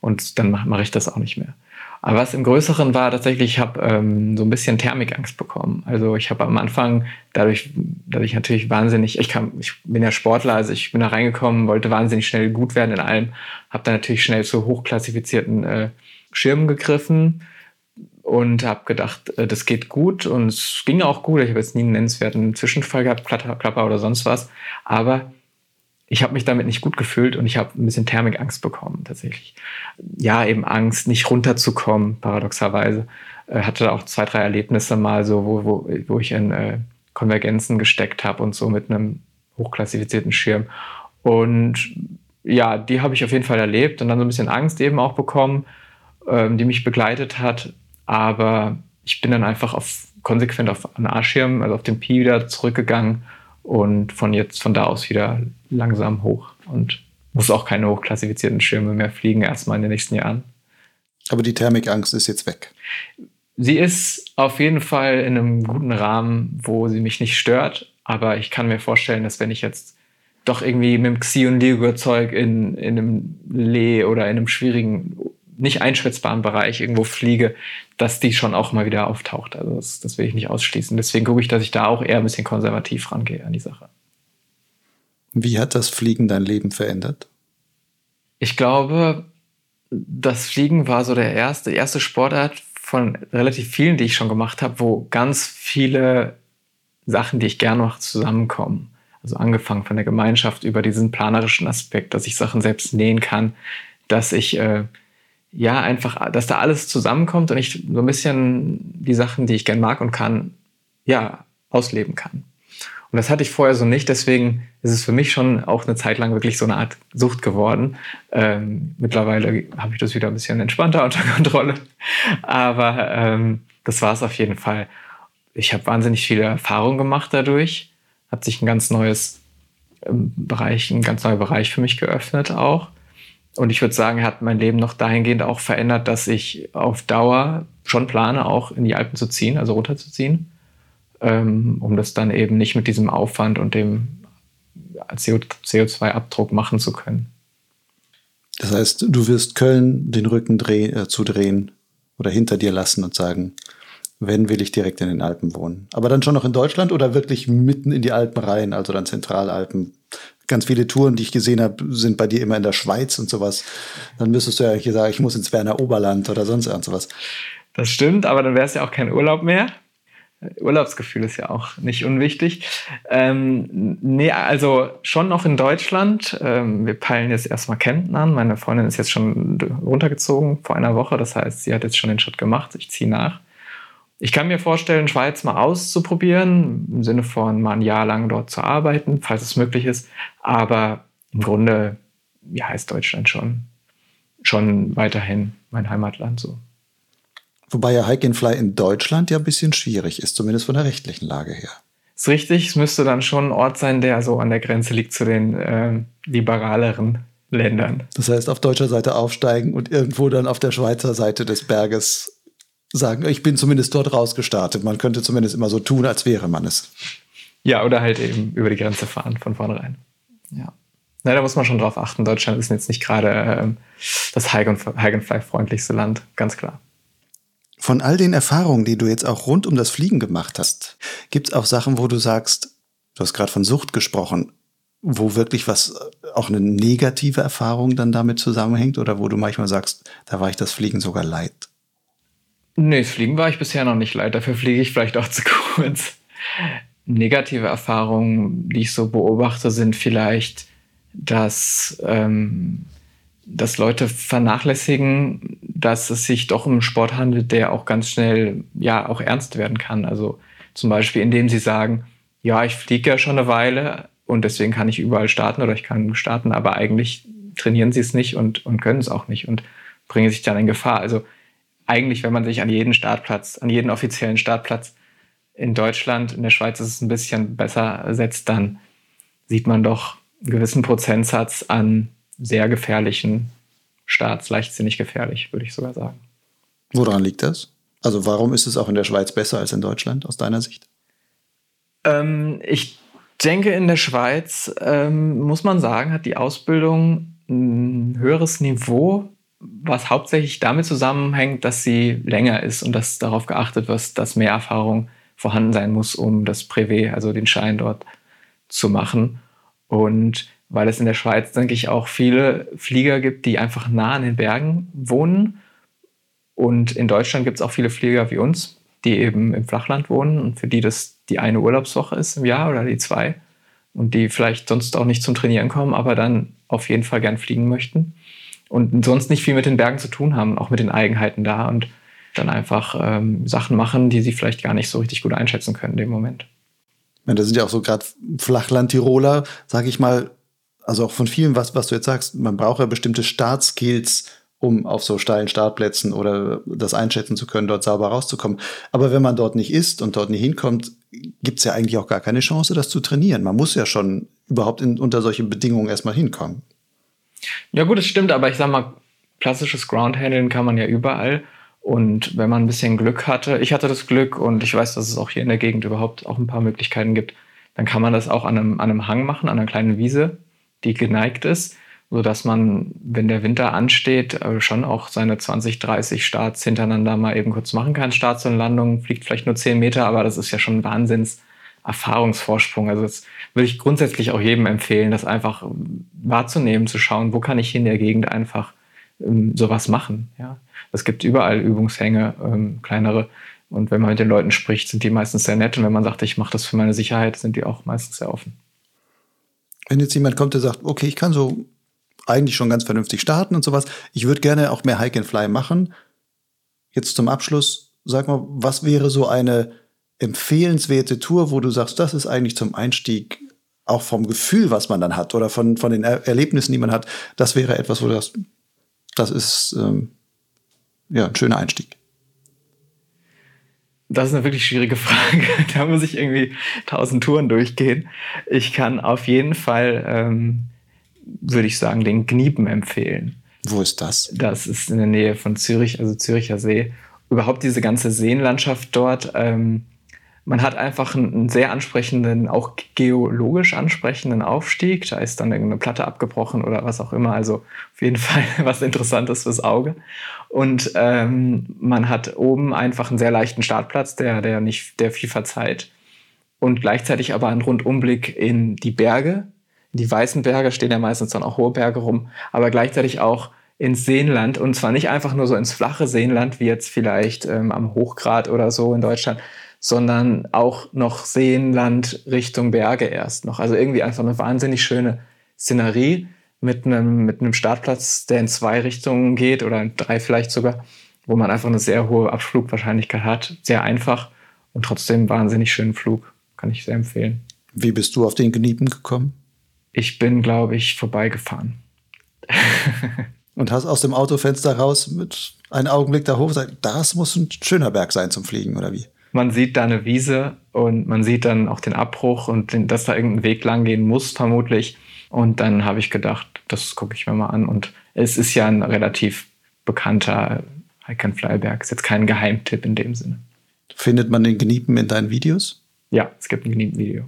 Und dann mache mach ich das auch nicht mehr. Aber was im Größeren war tatsächlich, ich habe ähm, so ein bisschen Thermikangst bekommen. Also ich habe am Anfang dadurch, dadurch natürlich wahnsinnig, ich, kam, ich bin ja Sportler, also ich bin da reingekommen, wollte wahnsinnig schnell gut werden in allem, habe dann natürlich schnell zu hochklassifizierten äh, Schirmen gegriffen und habe gedacht, äh, das geht gut und es ging auch gut. Ich habe jetzt nie einen nennenswerten Zwischenfall gehabt, Klapper oder sonst was, aber ich habe mich damit nicht gut gefühlt und ich habe ein bisschen Thermikangst bekommen tatsächlich. Ja, eben Angst, nicht runterzukommen, paradoxerweise. Äh, hatte auch zwei, drei Erlebnisse mal so, wo, wo, wo ich in äh, Konvergenzen gesteckt habe und so mit einem hochklassifizierten Schirm. Und ja, die habe ich auf jeden Fall erlebt und dann so ein bisschen Angst eben auch bekommen, ähm, die mich begleitet hat. Aber ich bin dann einfach auf, konsequent auf einen A-Schirm, also auf den Pi wieder zurückgegangen und von jetzt von da aus wieder langsam hoch und muss auch keine hochklassifizierten Schirme mehr fliegen, erstmal in den nächsten Jahren.
Aber die Thermikangst ist jetzt weg.
Sie ist auf jeden Fall in einem guten Rahmen, wo sie mich nicht stört. Aber ich kann mir vorstellen, dass wenn ich jetzt doch irgendwie mit dem Xi- und Ligo-Zeug in, in einem Lee oder in einem schwierigen nicht einschätzbaren Bereich irgendwo fliege, dass die schon auch mal wieder auftaucht. Also das, das will ich nicht ausschließen. Deswegen gucke ich, dass ich da auch eher ein bisschen konservativ rangehe an die Sache.
Wie hat das Fliegen dein Leben verändert?
Ich glaube, das Fliegen war so der erste, erste Sportart von relativ vielen, die ich schon gemacht habe, wo ganz viele Sachen, die ich gerne mache, zusammenkommen. Also angefangen von der Gemeinschaft über diesen planerischen Aspekt, dass ich Sachen selbst nähen kann, dass ich äh, ja, einfach, dass da alles zusammenkommt und ich so ein bisschen die Sachen, die ich gern mag und kann, ja, ausleben kann. Und das hatte ich vorher so nicht, deswegen ist es für mich schon auch eine Zeit lang wirklich so eine Art Sucht geworden. Ähm, mittlerweile habe ich das wieder ein bisschen entspannter unter Kontrolle. Aber ähm, das war es auf jeden Fall. Ich habe wahnsinnig viele Erfahrungen gemacht dadurch. Hat sich ein ganz neues ähm, Bereich, ein ganz neuer Bereich für mich geöffnet auch. Und ich würde sagen, hat mein Leben noch dahingehend auch verändert, dass ich auf Dauer schon plane, auch in die Alpen zu ziehen, also runterzuziehen, ähm, um das dann eben nicht mit diesem Aufwand und dem CO2-Abdruck machen zu können.
Das heißt, du wirst Köln den Rücken dreh, äh, zudrehen oder hinter dir lassen und sagen, wenn will ich direkt in den Alpen wohnen. Aber dann schon noch in Deutschland oder wirklich mitten in die Alpen rein, also dann Zentralalpen, ganz viele Touren, die ich gesehen habe, sind bei dir immer in der Schweiz und sowas. Dann müsstest du ja hier sagen, ich muss ins Werner Oberland oder sonst irgendwas.
Das stimmt, aber dann wäre es ja auch kein Urlaub mehr. Urlaubsgefühl ist ja auch nicht unwichtig. Ähm, nee, also schon noch in Deutschland. Ähm, wir peilen jetzt erstmal Kempten an. Meine Freundin ist jetzt schon runtergezogen vor einer Woche. Das heißt, sie hat jetzt schon den Schritt gemacht. Ich ziehe nach. Ich kann mir vorstellen, Schweiz mal auszuprobieren, im Sinne von mal ein Jahr lang dort zu arbeiten, falls es möglich ist. Aber im Grunde ja, ist Deutschland schon, schon weiterhin mein Heimatland so.
Wobei ja Hike and Fly in Deutschland ja ein bisschen schwierig ist, zumindest von der rechtlichen Lage her.
Ist richtig, es müsste dann schon ein Ort sein, der so an der Grenze liegt zu den äh, liberaleren Ländern.
Das heißt, auf deutscher Seite aufsteigen und irgendwo dann auf der Schweizer Seite des Berges sagen, ich bin zumindest dort rausgestartet. Man könnte zumindest immer so tun, als wäre man es.
Ja, oder halt eben über die Grenze fahren von vornherein. Ja. Na, da muss man schon drauf achten. Deutschland ist jetzt nicht gerade ähm, das Hike-and-Fly-freundlichste Land, ganz klar.
Von all den Erfahrungen, die du jetzt auch rund um das Fliegen gemacht hast, gibt es auch Sachen, wo du sagst, du hast gerade von Sucht gesprochen, wo wirklich was, äh, auch eine negative Erfahrung dann damit zusammenhängt oder wo du manchmal sagst, da war ich das Fliegen sogar leid?
Nee, das Fliegen war ich bisher noch nicht leid. Dafür fliege ich vielleicht auch zu kurz. Negative Erfahrungen, die ich so beobachte, sind vielleicht, dass ähm, dass Leute vernachlässigen, dass es sich doch um einen Sport handelt, der auch ganz schnell ja auch ernst werden kann. Also zum Beispiel, indem sie sagen, ja, ich fliege ja schon eine Weile und deswegen kann ich überall starten oder ich kann starten, aber eigentlich trainieren sie es nicht und, und können es auch nicht und bringen sich dann in Gefahr. Also eigentlich, wenn man sich an jeden Startplatz, an jeden offiziellen Startplatz in Deutschland, in der Schweiz ist es ein bisschen besser setzt, dann sieht man doch einen gewissen Prozentsatz an sehr gefährlichen Starts, leichtsinnig gefährlich, würde ich sogar sagen.
Woran liegt das? Also warum ist es auch in der Schweiz besser als in Deutschland aus deiner Sicht?
Ähm, ich denke, in der Schweiz ähm, muss man sagen, hat die Ausbildung ein höheres Niveau, was hauptsächlich damit zusammenhängt, dass sie länger ist und dass darauf geachtet wird, dass mehr Erfahrung vorhanden sein muss, um das Privé, also den Schein dort zu machen. Und weil es in der Schweiz, denke ich, auch viele Flieger gibt, die einfach nah an den Bergen wohnen. Und in Deutschland gibt es auch viele Flieger wie uns, die eben im Flachland wohnen und für die das die eine Urlaubswoche ist im Jahr oder die zwei und die vielleicht sonst auch nicht zum Trainieren kommen, aber dann auf jeden Fall gern fliegen möchten und sonst nicht viel mit den Bergen zu tun haben, auch mit den Eigenheiten da und dann einfach ähm, Sachen machen, die sie vielleicht gar nicht so richtig gut einschätzen können in dem Moment.
Ja, das sind ja auch so gerade Flachland-Tiroler, sage ich mal, also auch von vielen, was, was du jetzt sagst, man braucht ja bestimmte Startskills, um auf so steilen Startplätzen oder das einschätzen zu können, dort sauber rauszukommen. Aber wenn man dort nicht ist und dort nicht hinkommt, gibt es ja eigentlich auch gar keine Chance, das zu trainieren. Man muss ja schon überhaupt in, unter solche Bedingungen erstmal hinkommen.
Ja gut, das stimmt, aber ich sag mal, klassisches Groundhandeln kann man ja überall. Und wenn man ein bisschen Glück hatte, ich hatte das Glück und ich weiß, dass es auch hier in der Gegend überhaupt auch ein paar Möglichkeiten gibt, dann kann man das auch an einem, an einem Hang machen, an einer kleinen Wiese die geneigt ist, sodass man, wenn der Winter ansteht, äh, schon auch seine 20, 30 Starts hintereinander mal eben kurz machen kann. Starts und Landungen fliegt vielleicht nur 10 Meter, aber das ist ja schon ein Wahnsinns Erfahrungsvorsprung. Also das würde ich grundsätzlich auch jedem empfehlen, das einfach wahrzunehmen, zu schauen, wo kann ich in der Gegend einfach ähm, sowas machen. Ja, es gibt überall Übungshänge, ähm, kleinere. Und wenn man mit den Leuten spricht, sind die meistens sehr nett. Und wenn man sagt, ich mache das für meine Sicherheit, sind die auch meistens sehr offen.
Wenn jetzt jemand kommt, der sagt, okay, ich kann so eigentlich schon ganz vernünftig starten und sowas, ich würde gerne auch mehr Hike and Fly machen. Jetzt zum Abschluss, sag mal, was wäre so eine empfehlenswerte Tour, wo du sagst, das ist eigentlich zum Einstieg auch vom Gefühl, was man dann hat oder von, von den er Erlebnissen, die man hat, das wäre etwas, wo du sagst, das ist ähm, ja ein schöner Einstieg.
Das ist eine wirklich schwierige Frage. Da muss ich irgendwie tausend Touren durchgehen. Ich kann auf jeden Fall, ähm, würde ich sagen, den Gniepen empfehlen.
Wo ist das?
Das ist in der Nähe von Zürich, also Züricher See. Überhaupt diese ganze Seenlandschaft dort. Ähm, man hat einfach einen, sehr ansprechenden, auch geologisch ansprechenden Aufstieg. Da ist dann irgendeine Platte abgebrochen oder was auch immer. Also auf jeden Fall was Interessantes fürs Auge. Und ähm, man hat oben einfach einen sehr leichten Startplatz, der, der nicht, der viel verzeiht. Und gleichzeitig aber einen Rundumblick in die Berge. Die weißen Berge stehen ja meistens dann auch hohe Berge rum, aber gleichzeitig auch ins Seenland und zwar nicht einfach nur so ins flache Seenland, wie jetzt vielleicht ähm, am Hochgrad oder so in Deutschland, sondern auch noch Seenland Richtung Berge erst noch. Also irgendwie einfach eine wahnsinnig schöne Szenerie mit einem, mit einem Startplatz, der in zwei Richtungen geht oder in drei vielleicht sogar, wo man einfach eine sehr hohe Abflugwahrscheinlichkeit hat. Sehr einfach und trotzdem wahnsinnig schönen Flug. Kann ich sehr empfehlen.
Wie bist du auf den Gniepen gekommen?
Ich bin, glaube ich, vorbeigefahren.
und hast aus dem Autofenster raus mit einem Augenblick da hoch gesagt, das muss ein schöner Berg sein zum Fliegen, oder wie?
Man sieht da eine Wiese und man sieht dann auch den Abbruch und den, dass da irgendein Weg lang gehen muss, vermutlich. Und dann habe ich gedacht, das gucke ich mir mal an. Und es ist ja ein relativ bekannter Hike and Fly Berg. Ist jetzt kein Geheimtipp in dem Sinne.
Findet man den Gniepen in deinen Videos?
Ja, es gibt ein Gniepen-Video.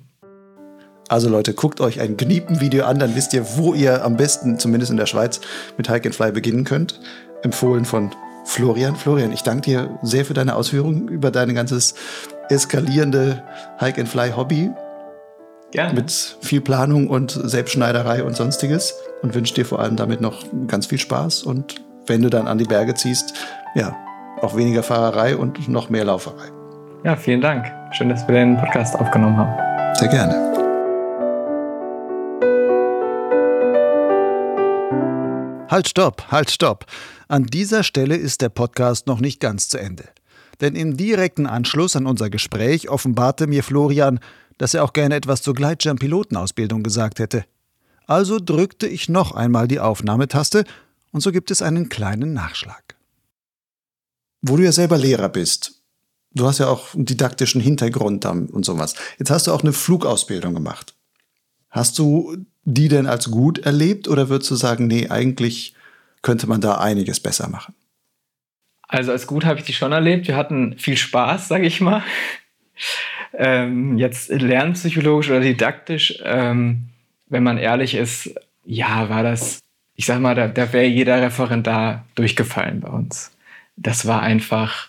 Also Leute, guckt euch ein Gniepen-Video an, dann wisst ihr, wo ihr am besten, zumindest in der Schweiz, mit Hike and Fly beginnen könnt. Empfohlen von Florian. Florian, ich danke dir sehr für deine Ausführungen über dein ganzes eskalierende Hike and Fly Hobby.
Gerne.
Mit viel Planung und Selbstschneiderei und sonstiges. Und wünsche dir vor allem damit noch ganz viel Spaß. Und wenn du dann an die Berge ziehst, ja, auch weniger Fahrerei und noch mehr Lauferei.
Ja, vielen Dank. Schön, dass wir den Podcast aufgenommen haben.
Sehr gerne. Halt, stopp, halt, stopp. An dieser Stelle ist der Podcast noch nicht ganz zu Ende. Denn im direkten Anschluss an unser Gespräch offenbarte mir Florian, dass er auch gerne etwas zur Gleitschirm-Pilotenausbildung gesagt hätte. Also drückte ich noch einmal die Aufnahmetaste und so gibt es einen kleinen Nachschlag. Wo du ja selber Lehrer bist, du hast ja auch einen didaktischen Hintergrund und sowas. Jetzt hast du auch eine Flugausbildung gemacht. Hast du die denn als gut erlebt oder würdest du sagen, nee, eigentlich könnte man da einiges besser machen?
Also als gut habe ich die schon erlebt. Wir hatten viel Spaß, sage ich mal. Ähm, jetzt lernpsychologisch oder didaktisch, ähm, wenn man ehrlich ist, ja, war das, ich sag mal, da, da wäre jeder Referendar durchgefallen bei uns. Das war einfach,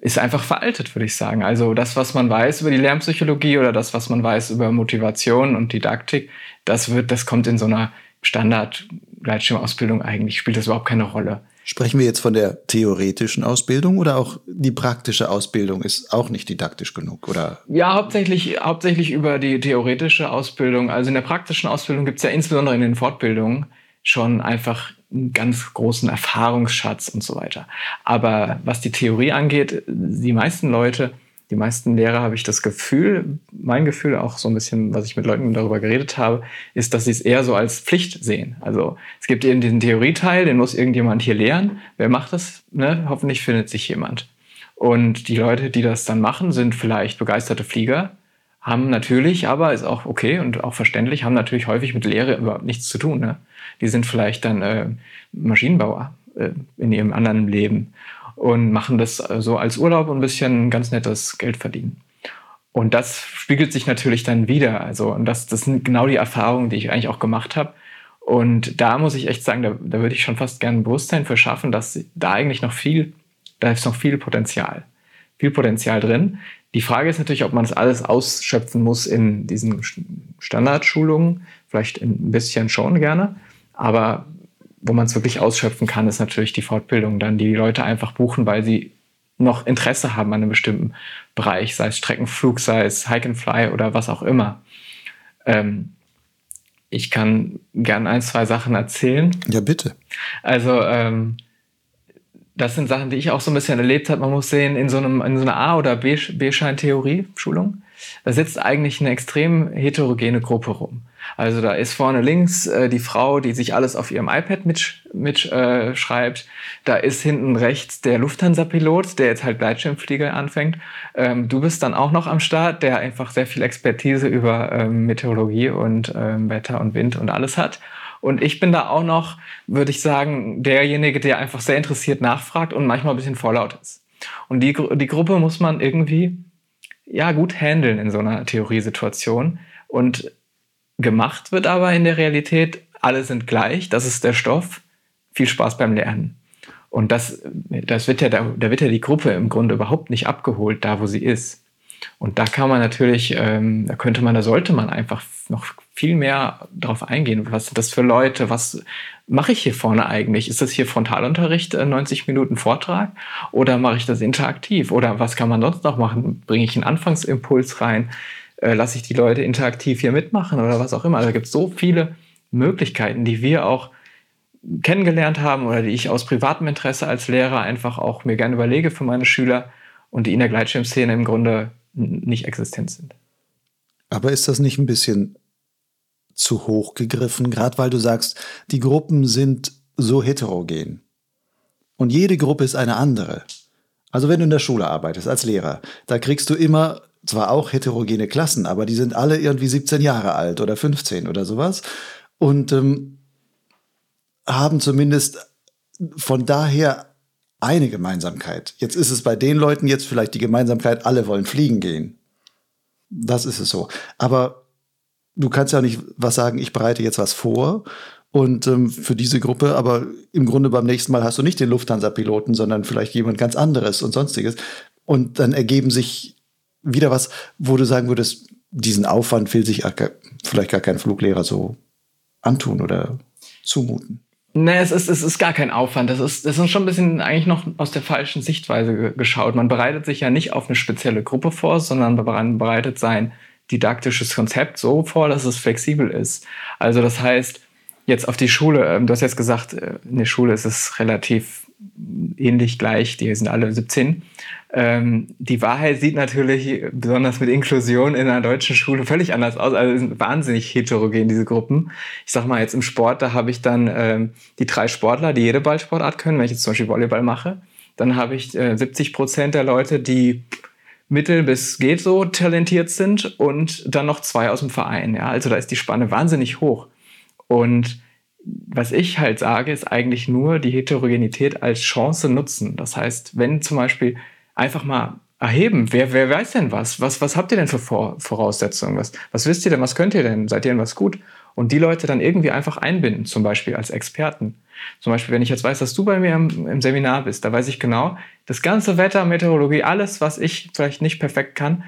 ist einfach veraltet, würde ich sagen. Also das, was man weiß über die Lernpsychologie oder das, was man weiß über Motivation und Didaktik, das wird, das kommt in so einer Standard-Gleitschirmausbildung eigentlich, spielt das überhaupt keine Rolle.
Sprechen wir jetzt von der theoretischen Ausbildung oder auch die praktische Ausbildung ist auch nicht didaktisch genug? Oder?
Ja, hauptsächlich, hauptsächlich über die theoretische Ausbildung. Also in der praktischen Ausbildung gibt es ja insbesondere in den Fortbildungen schon einfach einen ganz großen Erfahrungsschatz und so weiter. Aber was die Theorie angeht, die meisten Leute, die meisten Lehrer habe ich das Gefühl, mein Gefühl auch so ein bisschen, was ich mit Leuten darüber geredet habe, ist, dass sie es eher so als Pflicht sehen. Also es gibt eben diesen Theorieteil, den muss irgendjemand hier lehren. Wer macht das? Ne? Hoffentlich findet sich jemand. Und die Leute, die das dann machen, sind vielleicht begeisterte Flieger, haben natürlich, aber ist auch okay und auch verständlich, haben natürlich häufig mit Lehre überhaupt nichts zu tun. Ne? Die sind vielleicht dann äh, Maschinenbauer äh, in ihrem anderen Leben und machen das so als Urlaub und ein bisschen ganz nettes Geld verdienen. Und das spiegelt sich natürlich dann wieder. Also, und das, das sind genau die Erfahrungen, die ich eigentlich auch gemacht habe. Und da muss ich echt sagen, da, da würde ich schon fast gerne ein Bewusstsein für schaffen, dass da eigentlich noch viel, da ist noch viel Potenzial. Viel Potenzial drin. Die Frage ist natürlich, ob man das alles ausschöpfen muss in diesen Standardschulungen. Vielleicht ein bisschen schon gerne. Aber wo man es wirklich ausschöpfen kann, ist natürlich die Fortbildung dann, die die Leute einfach buchen, weil sie noch Interesse haben an einem bestimmten Bereich, sei es Streckenflug, sei es Hike and Fly oder was auch immer. Ähm, ich kann gern ein, zwei Sachen erzählen.
Ja, bitte.
Also, ähm, das sind Sachen, die ich auch so ein bisschen erlebt habe. Man muss sehen, in so, einem, in so einer A- oder B-Schein-Theorie-Schulung, da sitzt eigentlich eine extrem heterogene Gruppe rum. Also da ist vorne links äh, die Frau, die sich alles auf ihrem iPad mitschreibt. Mit, äh, da ist hinten rechts der Lufthansa-Pilot, der jetzt halt Gleitschirmflieger anfängt. Ähm, du bist dann auch noch am Start, der einfach sehr viel Expertise über ähm, Meteorologie und ähm, Wetter und Wind und alles hat. Und ich bin da auch noch, würde ich sagen, derjenige, der einfach sehr interessiert nachfragt und manchmal ein bisschen vorlaut ist. Und die, die Gruppe muss man irgendwie ja gut handeln in so einer Theoriesituation. Und gemacht wird aber in der Realität, alle sind gleich, das ist der Stoff, viel Spaß beim Lernen. Und das, das wird ja, da, da wird ja die Gruppe im Grunde überhaupt nicht abgeholt, da wo sie ist. Und da kann man natürlich, ähm, da könnte man, da sollte man einfach noch viel mehr darauf eingehen. Was sind das für Leute? Was mache ich hier vorne eigentlich? Ist das hier Frontalunterricht, 90 äh, Minuten Vortrag? Oder mache ich das interaktiv? Oder was kann man sonst noch machen? Bringe ich einen Anfangsimpuls rein? Äh, lasse ich die Leute interaktiv hier mitmachen oder was auch immer? Also da gibt es so viele Möglichkeiten, die wir auch kennengelernt haben oder die ich aus privatem Interesse als Lehrer einfach auch mir gerne überlege für meine Schüler und die in der Gleitschirmszene im Grunde nicht existent sind.
Aber ist das nicht ein bisschen zu hoch gegriffen, gerade weil du sagst, die Gruppen sind so heterogen. Und jede Gruppe ist eine andere. Also wenn du in der Schule arbeitest als Lehrer, da kriegst du immer zwar auch heterogene Klassen, aber die sind alle irgendwie 17 Jahre alt oder 15 oder sowas. und ähm, haben zumindest von daher eine Gemeinsamkeit. Jetzt ist es bei den Leuten jetzt vielleicht die Gemeinsamkeit, alle wollen fliegen gehen. Das ist es so. Aber du kannst ja nicht was sagen, ich bereite jetzt was vor und ähm, für diese Gruppe, aber im Grunde beim nächsten Mal hast du nicht den Lufthansa-Piloten, sondern vielleicht jemand ganz anderes und sonstiges. Und dann ergeben sich wieder was, wo du sagen würdest, diesen Aufwand will sich vielleicht gar kein Fluglehrer so antun oder zumuten.
Nee, es ist, es ist gar kein Aufwand. Das ist, das ist schon ein bisschen eigentlich noch aus der falschen Sichtweise geschaut. Man bereitet sich ja nicht auf eine spezielle Gruppe vor, sondern man bereitet sein didaktisches Konzept so vor, dass es flexibel ist. Also das heißt, jetzt auf die Schule, ähm, du hast jetzt gesagt, äh, in der Schule ist es relativ ähnlich gleich, die sind alle 17. Ähm, die Wahrheit sieht natürlich, besonders mit Inklusion in einer deutschen Schule, völlig anders aus. Also sind wahnsinnig heterogen, diese Gruppen. Ich sag mal, jetzt im Sport, da habe ich dann ähm, die drei Sportler, die jede Ballsportart können, wenn ich jetzt zum Beispiel Volleyball mache. Dann habe ich äh, 70 Prozent der Leute, die mittel bis geht so talentiert sind und dann noch zwei aus dem Verein. Ja? Also da ist die Spanne wahnsinnig hoch. Und was ich halt sage, ist eigentlich nur die Heterogenität als Chance nutzen. Das heißt, wenn zum Beispiel einfach mal erheben, wer, wer weiß denn was? was? Was habt ihr denn für Vor Voraussetzungen? Was, was wisst ihr denn? Was könnt ihr denn? Seid ihr denn was gut? Und die Leute dann irgendwie einfach einbinden, zum Beispiel als Experten. Zum Beispiel, wenn ich jetzt weiß, dass du bei mir im, im Seminar bist, da weiß ich genau, das ganze Wetter, Meteorologie, alles, was ich vielleicht nicht perfekt kann,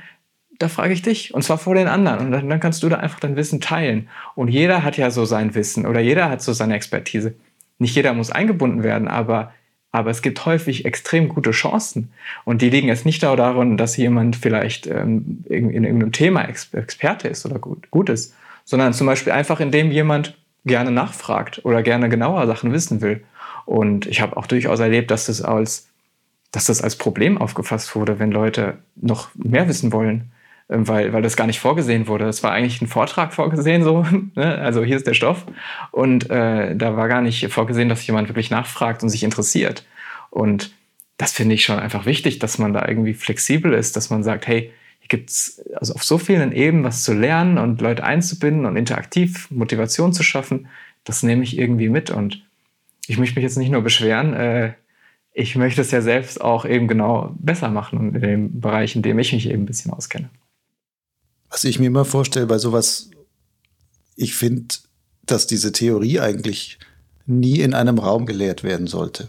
da frage ich dich und zwar vor den anderen und dann, dann, kannst du da einfach dein Wissen teilen. Und jeder hat ja so sein Wissen oder jeder hat so seine Expertise. Nicht jeder muss eingebunden werden, aber, aber es gibt häufig extrem gute Chancen. Und die liegen jetzt nicht darin, dass jemand vielleicht ähm, in, in, irgendeinem Thema Experte ist oder gut, gut ist, sondern zum Beispiel einfach, indem jemand gerne nachfragt oder gerne genauer Sachen wissen will. Und ich habe auch durchaus erlebt, dass das als dass das als Problem aufgefasst wurde, wenn Leute noch mehr wissen wollen. Ähm, weil, weil das gar nicht vorgesehen wurde. Es war eigentlich ein Vortrag vorgesehen, so, ne? also hier ist der Stoff. Und äh, da war gar nicht vorgesehen, dass jemand wirklich nachfragt und sich interessiert. Und das finde ich schon einfach wichtig, dass man da irgendwie flexibel ist, dass man sagt, hey, hier gibt es also auf so vielen Ebenen was zu lernen und Leute einzubinden und interaktiv Motivation zu schaffen. Das nehme ich irgendwie mit. Und ich möchte mich jetzt nicht nur beschweren, äh, ich möchte es ja selbst auch eben genau besser machen in dem Bereich, in dem ich mich eben ein bisschen auskenne.
Was ich mir immer vorstelle bei sowas, ich finde, dass diese Theorie eigentlich nie in einem Raum gelehrt werden sollte.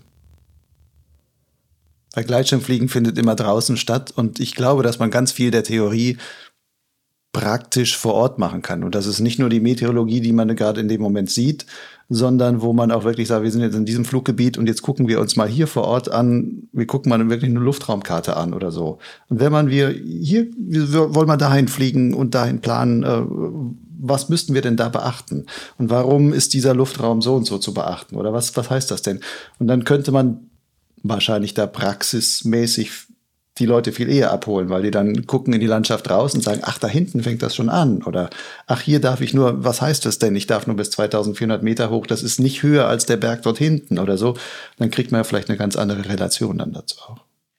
Bei Gleitschirmfliegen findet immer draußen statt und ich glaube, dass man ganz viel der Theorie praktisch vor Ort machen kann. Und das ist nicht nur die Meteorologie, die man gerade in dem Moment sieht, sondern wo man auch wirklich sagt, wir sind jetzt in diesem Fluggebiet und jetzt gucken wir uns mal hier vor Ort an, wir gucken mal wirklich eine Luftraumkarte an oder so. Und wenn man wir hier, wir wollen mal dahin fliegen und dahin planen, äh, was müssten wir denn da beachten? Und warum ist dieser Luftraum so und so zu beachten? Oder was, was heißt das denn? Und dann könnte man wahrscheinlich da praxismäßig die Leute viel eher abholen, weil die dann gucken in die Landschaft raus und sagen, ach, da hinten fängt das schon an. Oder, ach, hier darf ich nur, was heißt das denn? Ich darf nur bis 2400 Meter hoch, das ist nicht höher als der Berg dort hinten oder so. Dann kriegt man ja vielleicht eine ganz andere Relation dann dazu auch.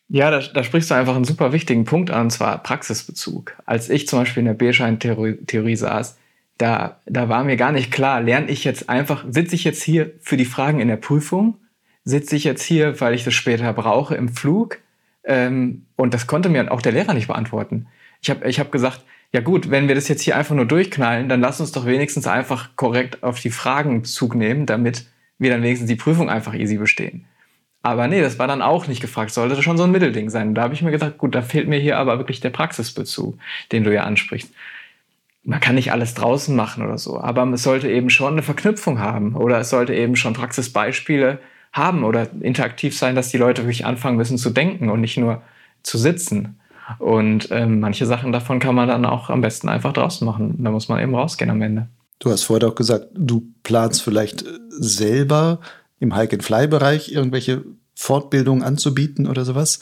Ja, da, da sprichst du einfach einen super wichtigen Punkt an, und zwar Praxisbezug. Als ich zum Beispiel in der B-Schein-Theorie saß, da, da war mir gar nicht klar, lerne ich jetzt einfach, sitze ich jetzt hier für die Fragen in der Prüfung? Sitze ich jetzt hier, weil ich das später brauche im Flug? Ähm, und das konnte mir auch der Lehrer nicht beantworten. Ich habe ich hab gesagt, ja gut, wenn wir das jetzt hier einfach nur durchknallen, dann lass uns doch wenigstens einfach korrekt auf die Fragen Bezug nehmen, damit wir dann wenigstens die Prüfung einfach easy bestehen. Aber nee, das war dann auch nicht gefragt. Sollte schon so ein Mittelding sein. Da habe ich mir gedacht, gut, da fehlt mir hier aber wirklich der Praxisbezug, den du ja ansprichst. Man kann nicht alles draußen machen oder so, aber es sollte eben schon eine Verknüpfung haben oder es sollte eben schon Praxisbeispiele haben oder interaktiv sein, dass die Leute wirklich anfangen müssen zu denken und nicht nur zu sitzen. Und ähm, manche Sachen davon kann man dann auch am besten einfach draußen machen. Da muss man eben rausgehen am Ende.
Du hast vorher auch gesagt, du planst vielleicht selber im Hike-and-Fly-Bereich irgendwelche Fortbildungen anzubieten oder sowas.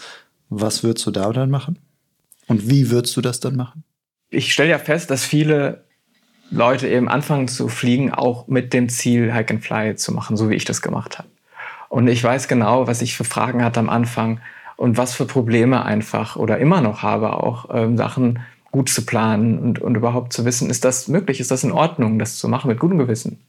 Was würdest du da dann machen? Und wie würdest du das dann machen?
Ich stelle ja fest, dass viele Leute eben anfangen zu fliegen, auch mit dem Ziel, Hike-and-Fly zu machen, so wie ich das gemacht habe. Und ich weiß genau, was ich für Fragen hatte am Anfang und was für Probleme einfach oder immer noch habe, auch ähm, Sachen gut zu planen und, und überhaupt zu wissen, ist das möglich, ist das in Ordnung, das zu machen mit gutem Gewissen.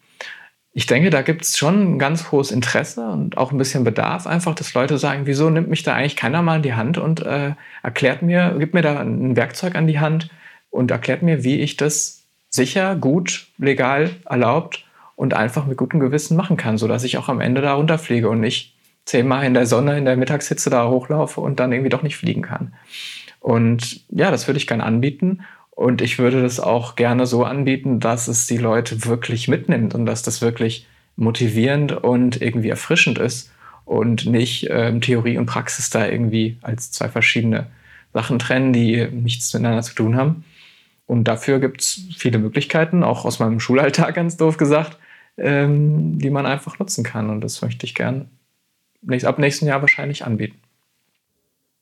ich denke, da gibt es schon ein ganz hohes Interesse und auch ein bisschen Bedarf, einfach, dass Leute sagen, wieso nimmt mich da eigentlich keiner mal in die Hand und äh, erklärt mir, gibt mir da ein Werkzeug an die Hand und erklärt mir, wie ich das sicher, gut, legal, erlaubt und einfach mit gutem Gewissen machen kann, sodass ich auch am Ende da runterfliege und nicht zehnmal in der Sonne, in der Mittagshitze da hochlaufe und dann irgendwie doch nicht fliegen kann. Und ja, das würde ich gerne anbieten. Und ich würde das auch gerne so anbieten, dass es die Leute wirklich mitnimmt und dass das wirklich motivierend und irgendwie erfrischend ist und nicht ähm, Theorie und Praxis da irgendwie als zwei verschiedene Sachen trennen, die nichts miteinander zu tun haben. Und dafür gibt es viele Möglichkeiten, auch aus meinem Schulalltag ganz doof gesagt, ähm, die man einfach nutzen kann. Und das möchte ich gern ab nächsten Jahr wahrscheinlich anbieten.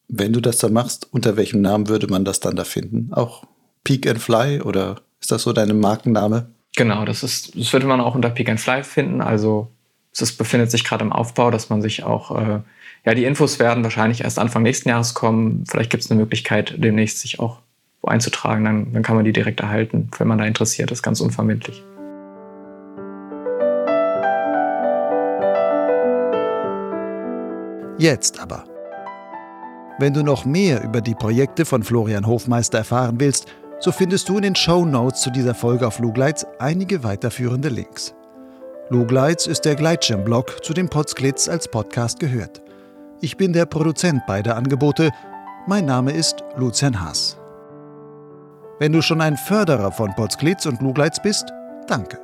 Wenn du das dann machst, unter welchem Namen würde man das dann da finden? Auch Peak and Fly oder ist das so deine Markenname?
Genau, das ist, das würde man auch unter Peak and Fly finden. Also es befindet sich gerade im Aufbau, dass man sich auch, äh, ja, die Infos werden wahrscheinlich erst Anfang nächsten Jahres kommen. Vielleicht gibt es eine Möglichkeit, demnächst sich auch einzutragen. Dann, dann kann man die direkt erhalten, wenn man da interessiert ist, ganz unverbindlich.
Jetzt aber. Wenn du noch mehr über die Projekte von Florian Hofmeister erfahren willst, so findest du in den Show Notes zu dieser Folge auf Lugleitz einige weiterführende Links. Lugleitz ist der Gleitschirmblog, zu dem Potsglitz als Podcast gehört. Ich bin der Produzent beider Angebote. Mein Name ist Lucian Haas. Wenn du schon ein Förderer von Potsglitz und Lugleitz bist, danke.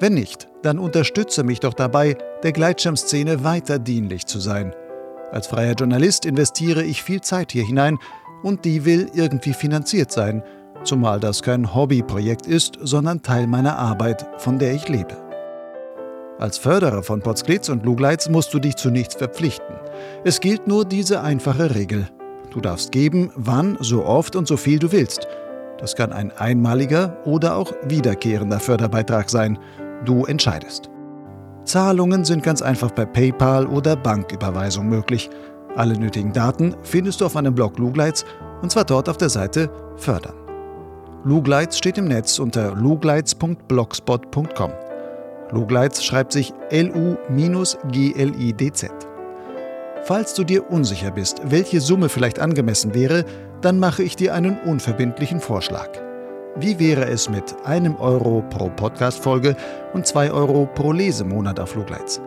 Wenn nicht, dann unterstütze mich doch dabei, der Gleitschirmszene weiter dienlich zu sein – als freier Journalist investiere ich viel Zeit hier hinein und die will irgendwie finanziert sein, zumal das kein Hobbyprojekt ist, sondern Teil meiner Arbeit, von der ich lebe. Als Förderer von Potsglitz und Lugleitz musst du dich zu nichts verpflichten. Es gilt nur diese einfache Regel. Du darfst geben, wann, so oft und so viel du willst. Das kann ein einmaliger oder auch wiederkehrender Förderbeitrag sein. Du entscheidest. Zahlungen sind ganz einfach per PayPal oder Banküberweisung möglich. Alle nötigen Daten findest du auf meinem Blog Lugleitz und zwar dort auf der Seite Fördern. Lugleitz steht im Netz unter lugleitz.blogspot.com. Lugleitz schreibt sich L-U-G-L-I-D-Z. Falls du dir unsicher bist, welche Summe vielleicht angemessen wäre, dann mache ich dir einen unverbindlichen Vorschlag. Wie wäre es mit einem Euro pro Podcast-Folge und zwei Euro pro Lesemonat auf Lugleitz?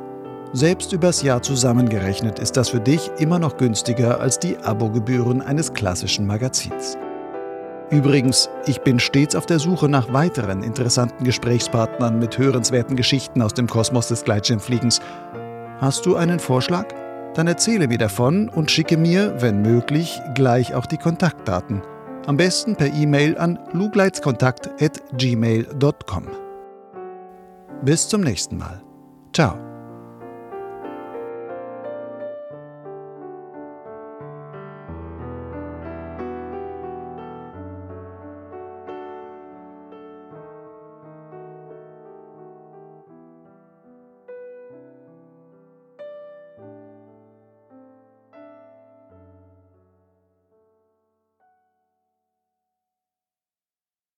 Selbst übers Jahr zusammengerechnet ist das für dich immer noch günstiger als die Abogebühren eines klassischen Magazins. Übrigens, ich bin stets auf der Suche nach weiteren interessanten Gesprächspartnern mit hörenswerten Geschichten aus dem Kosmos des Gleitschirmfliegens. Hast du einen Vorschlag? Dann erzähle mir davon und schicke mir, wenn möglich, gleich auch die Kontaktdaten – am besten per E-Mail an lugleitskontakt.gmail.com. Bis zum nächsten Mal. Ciao.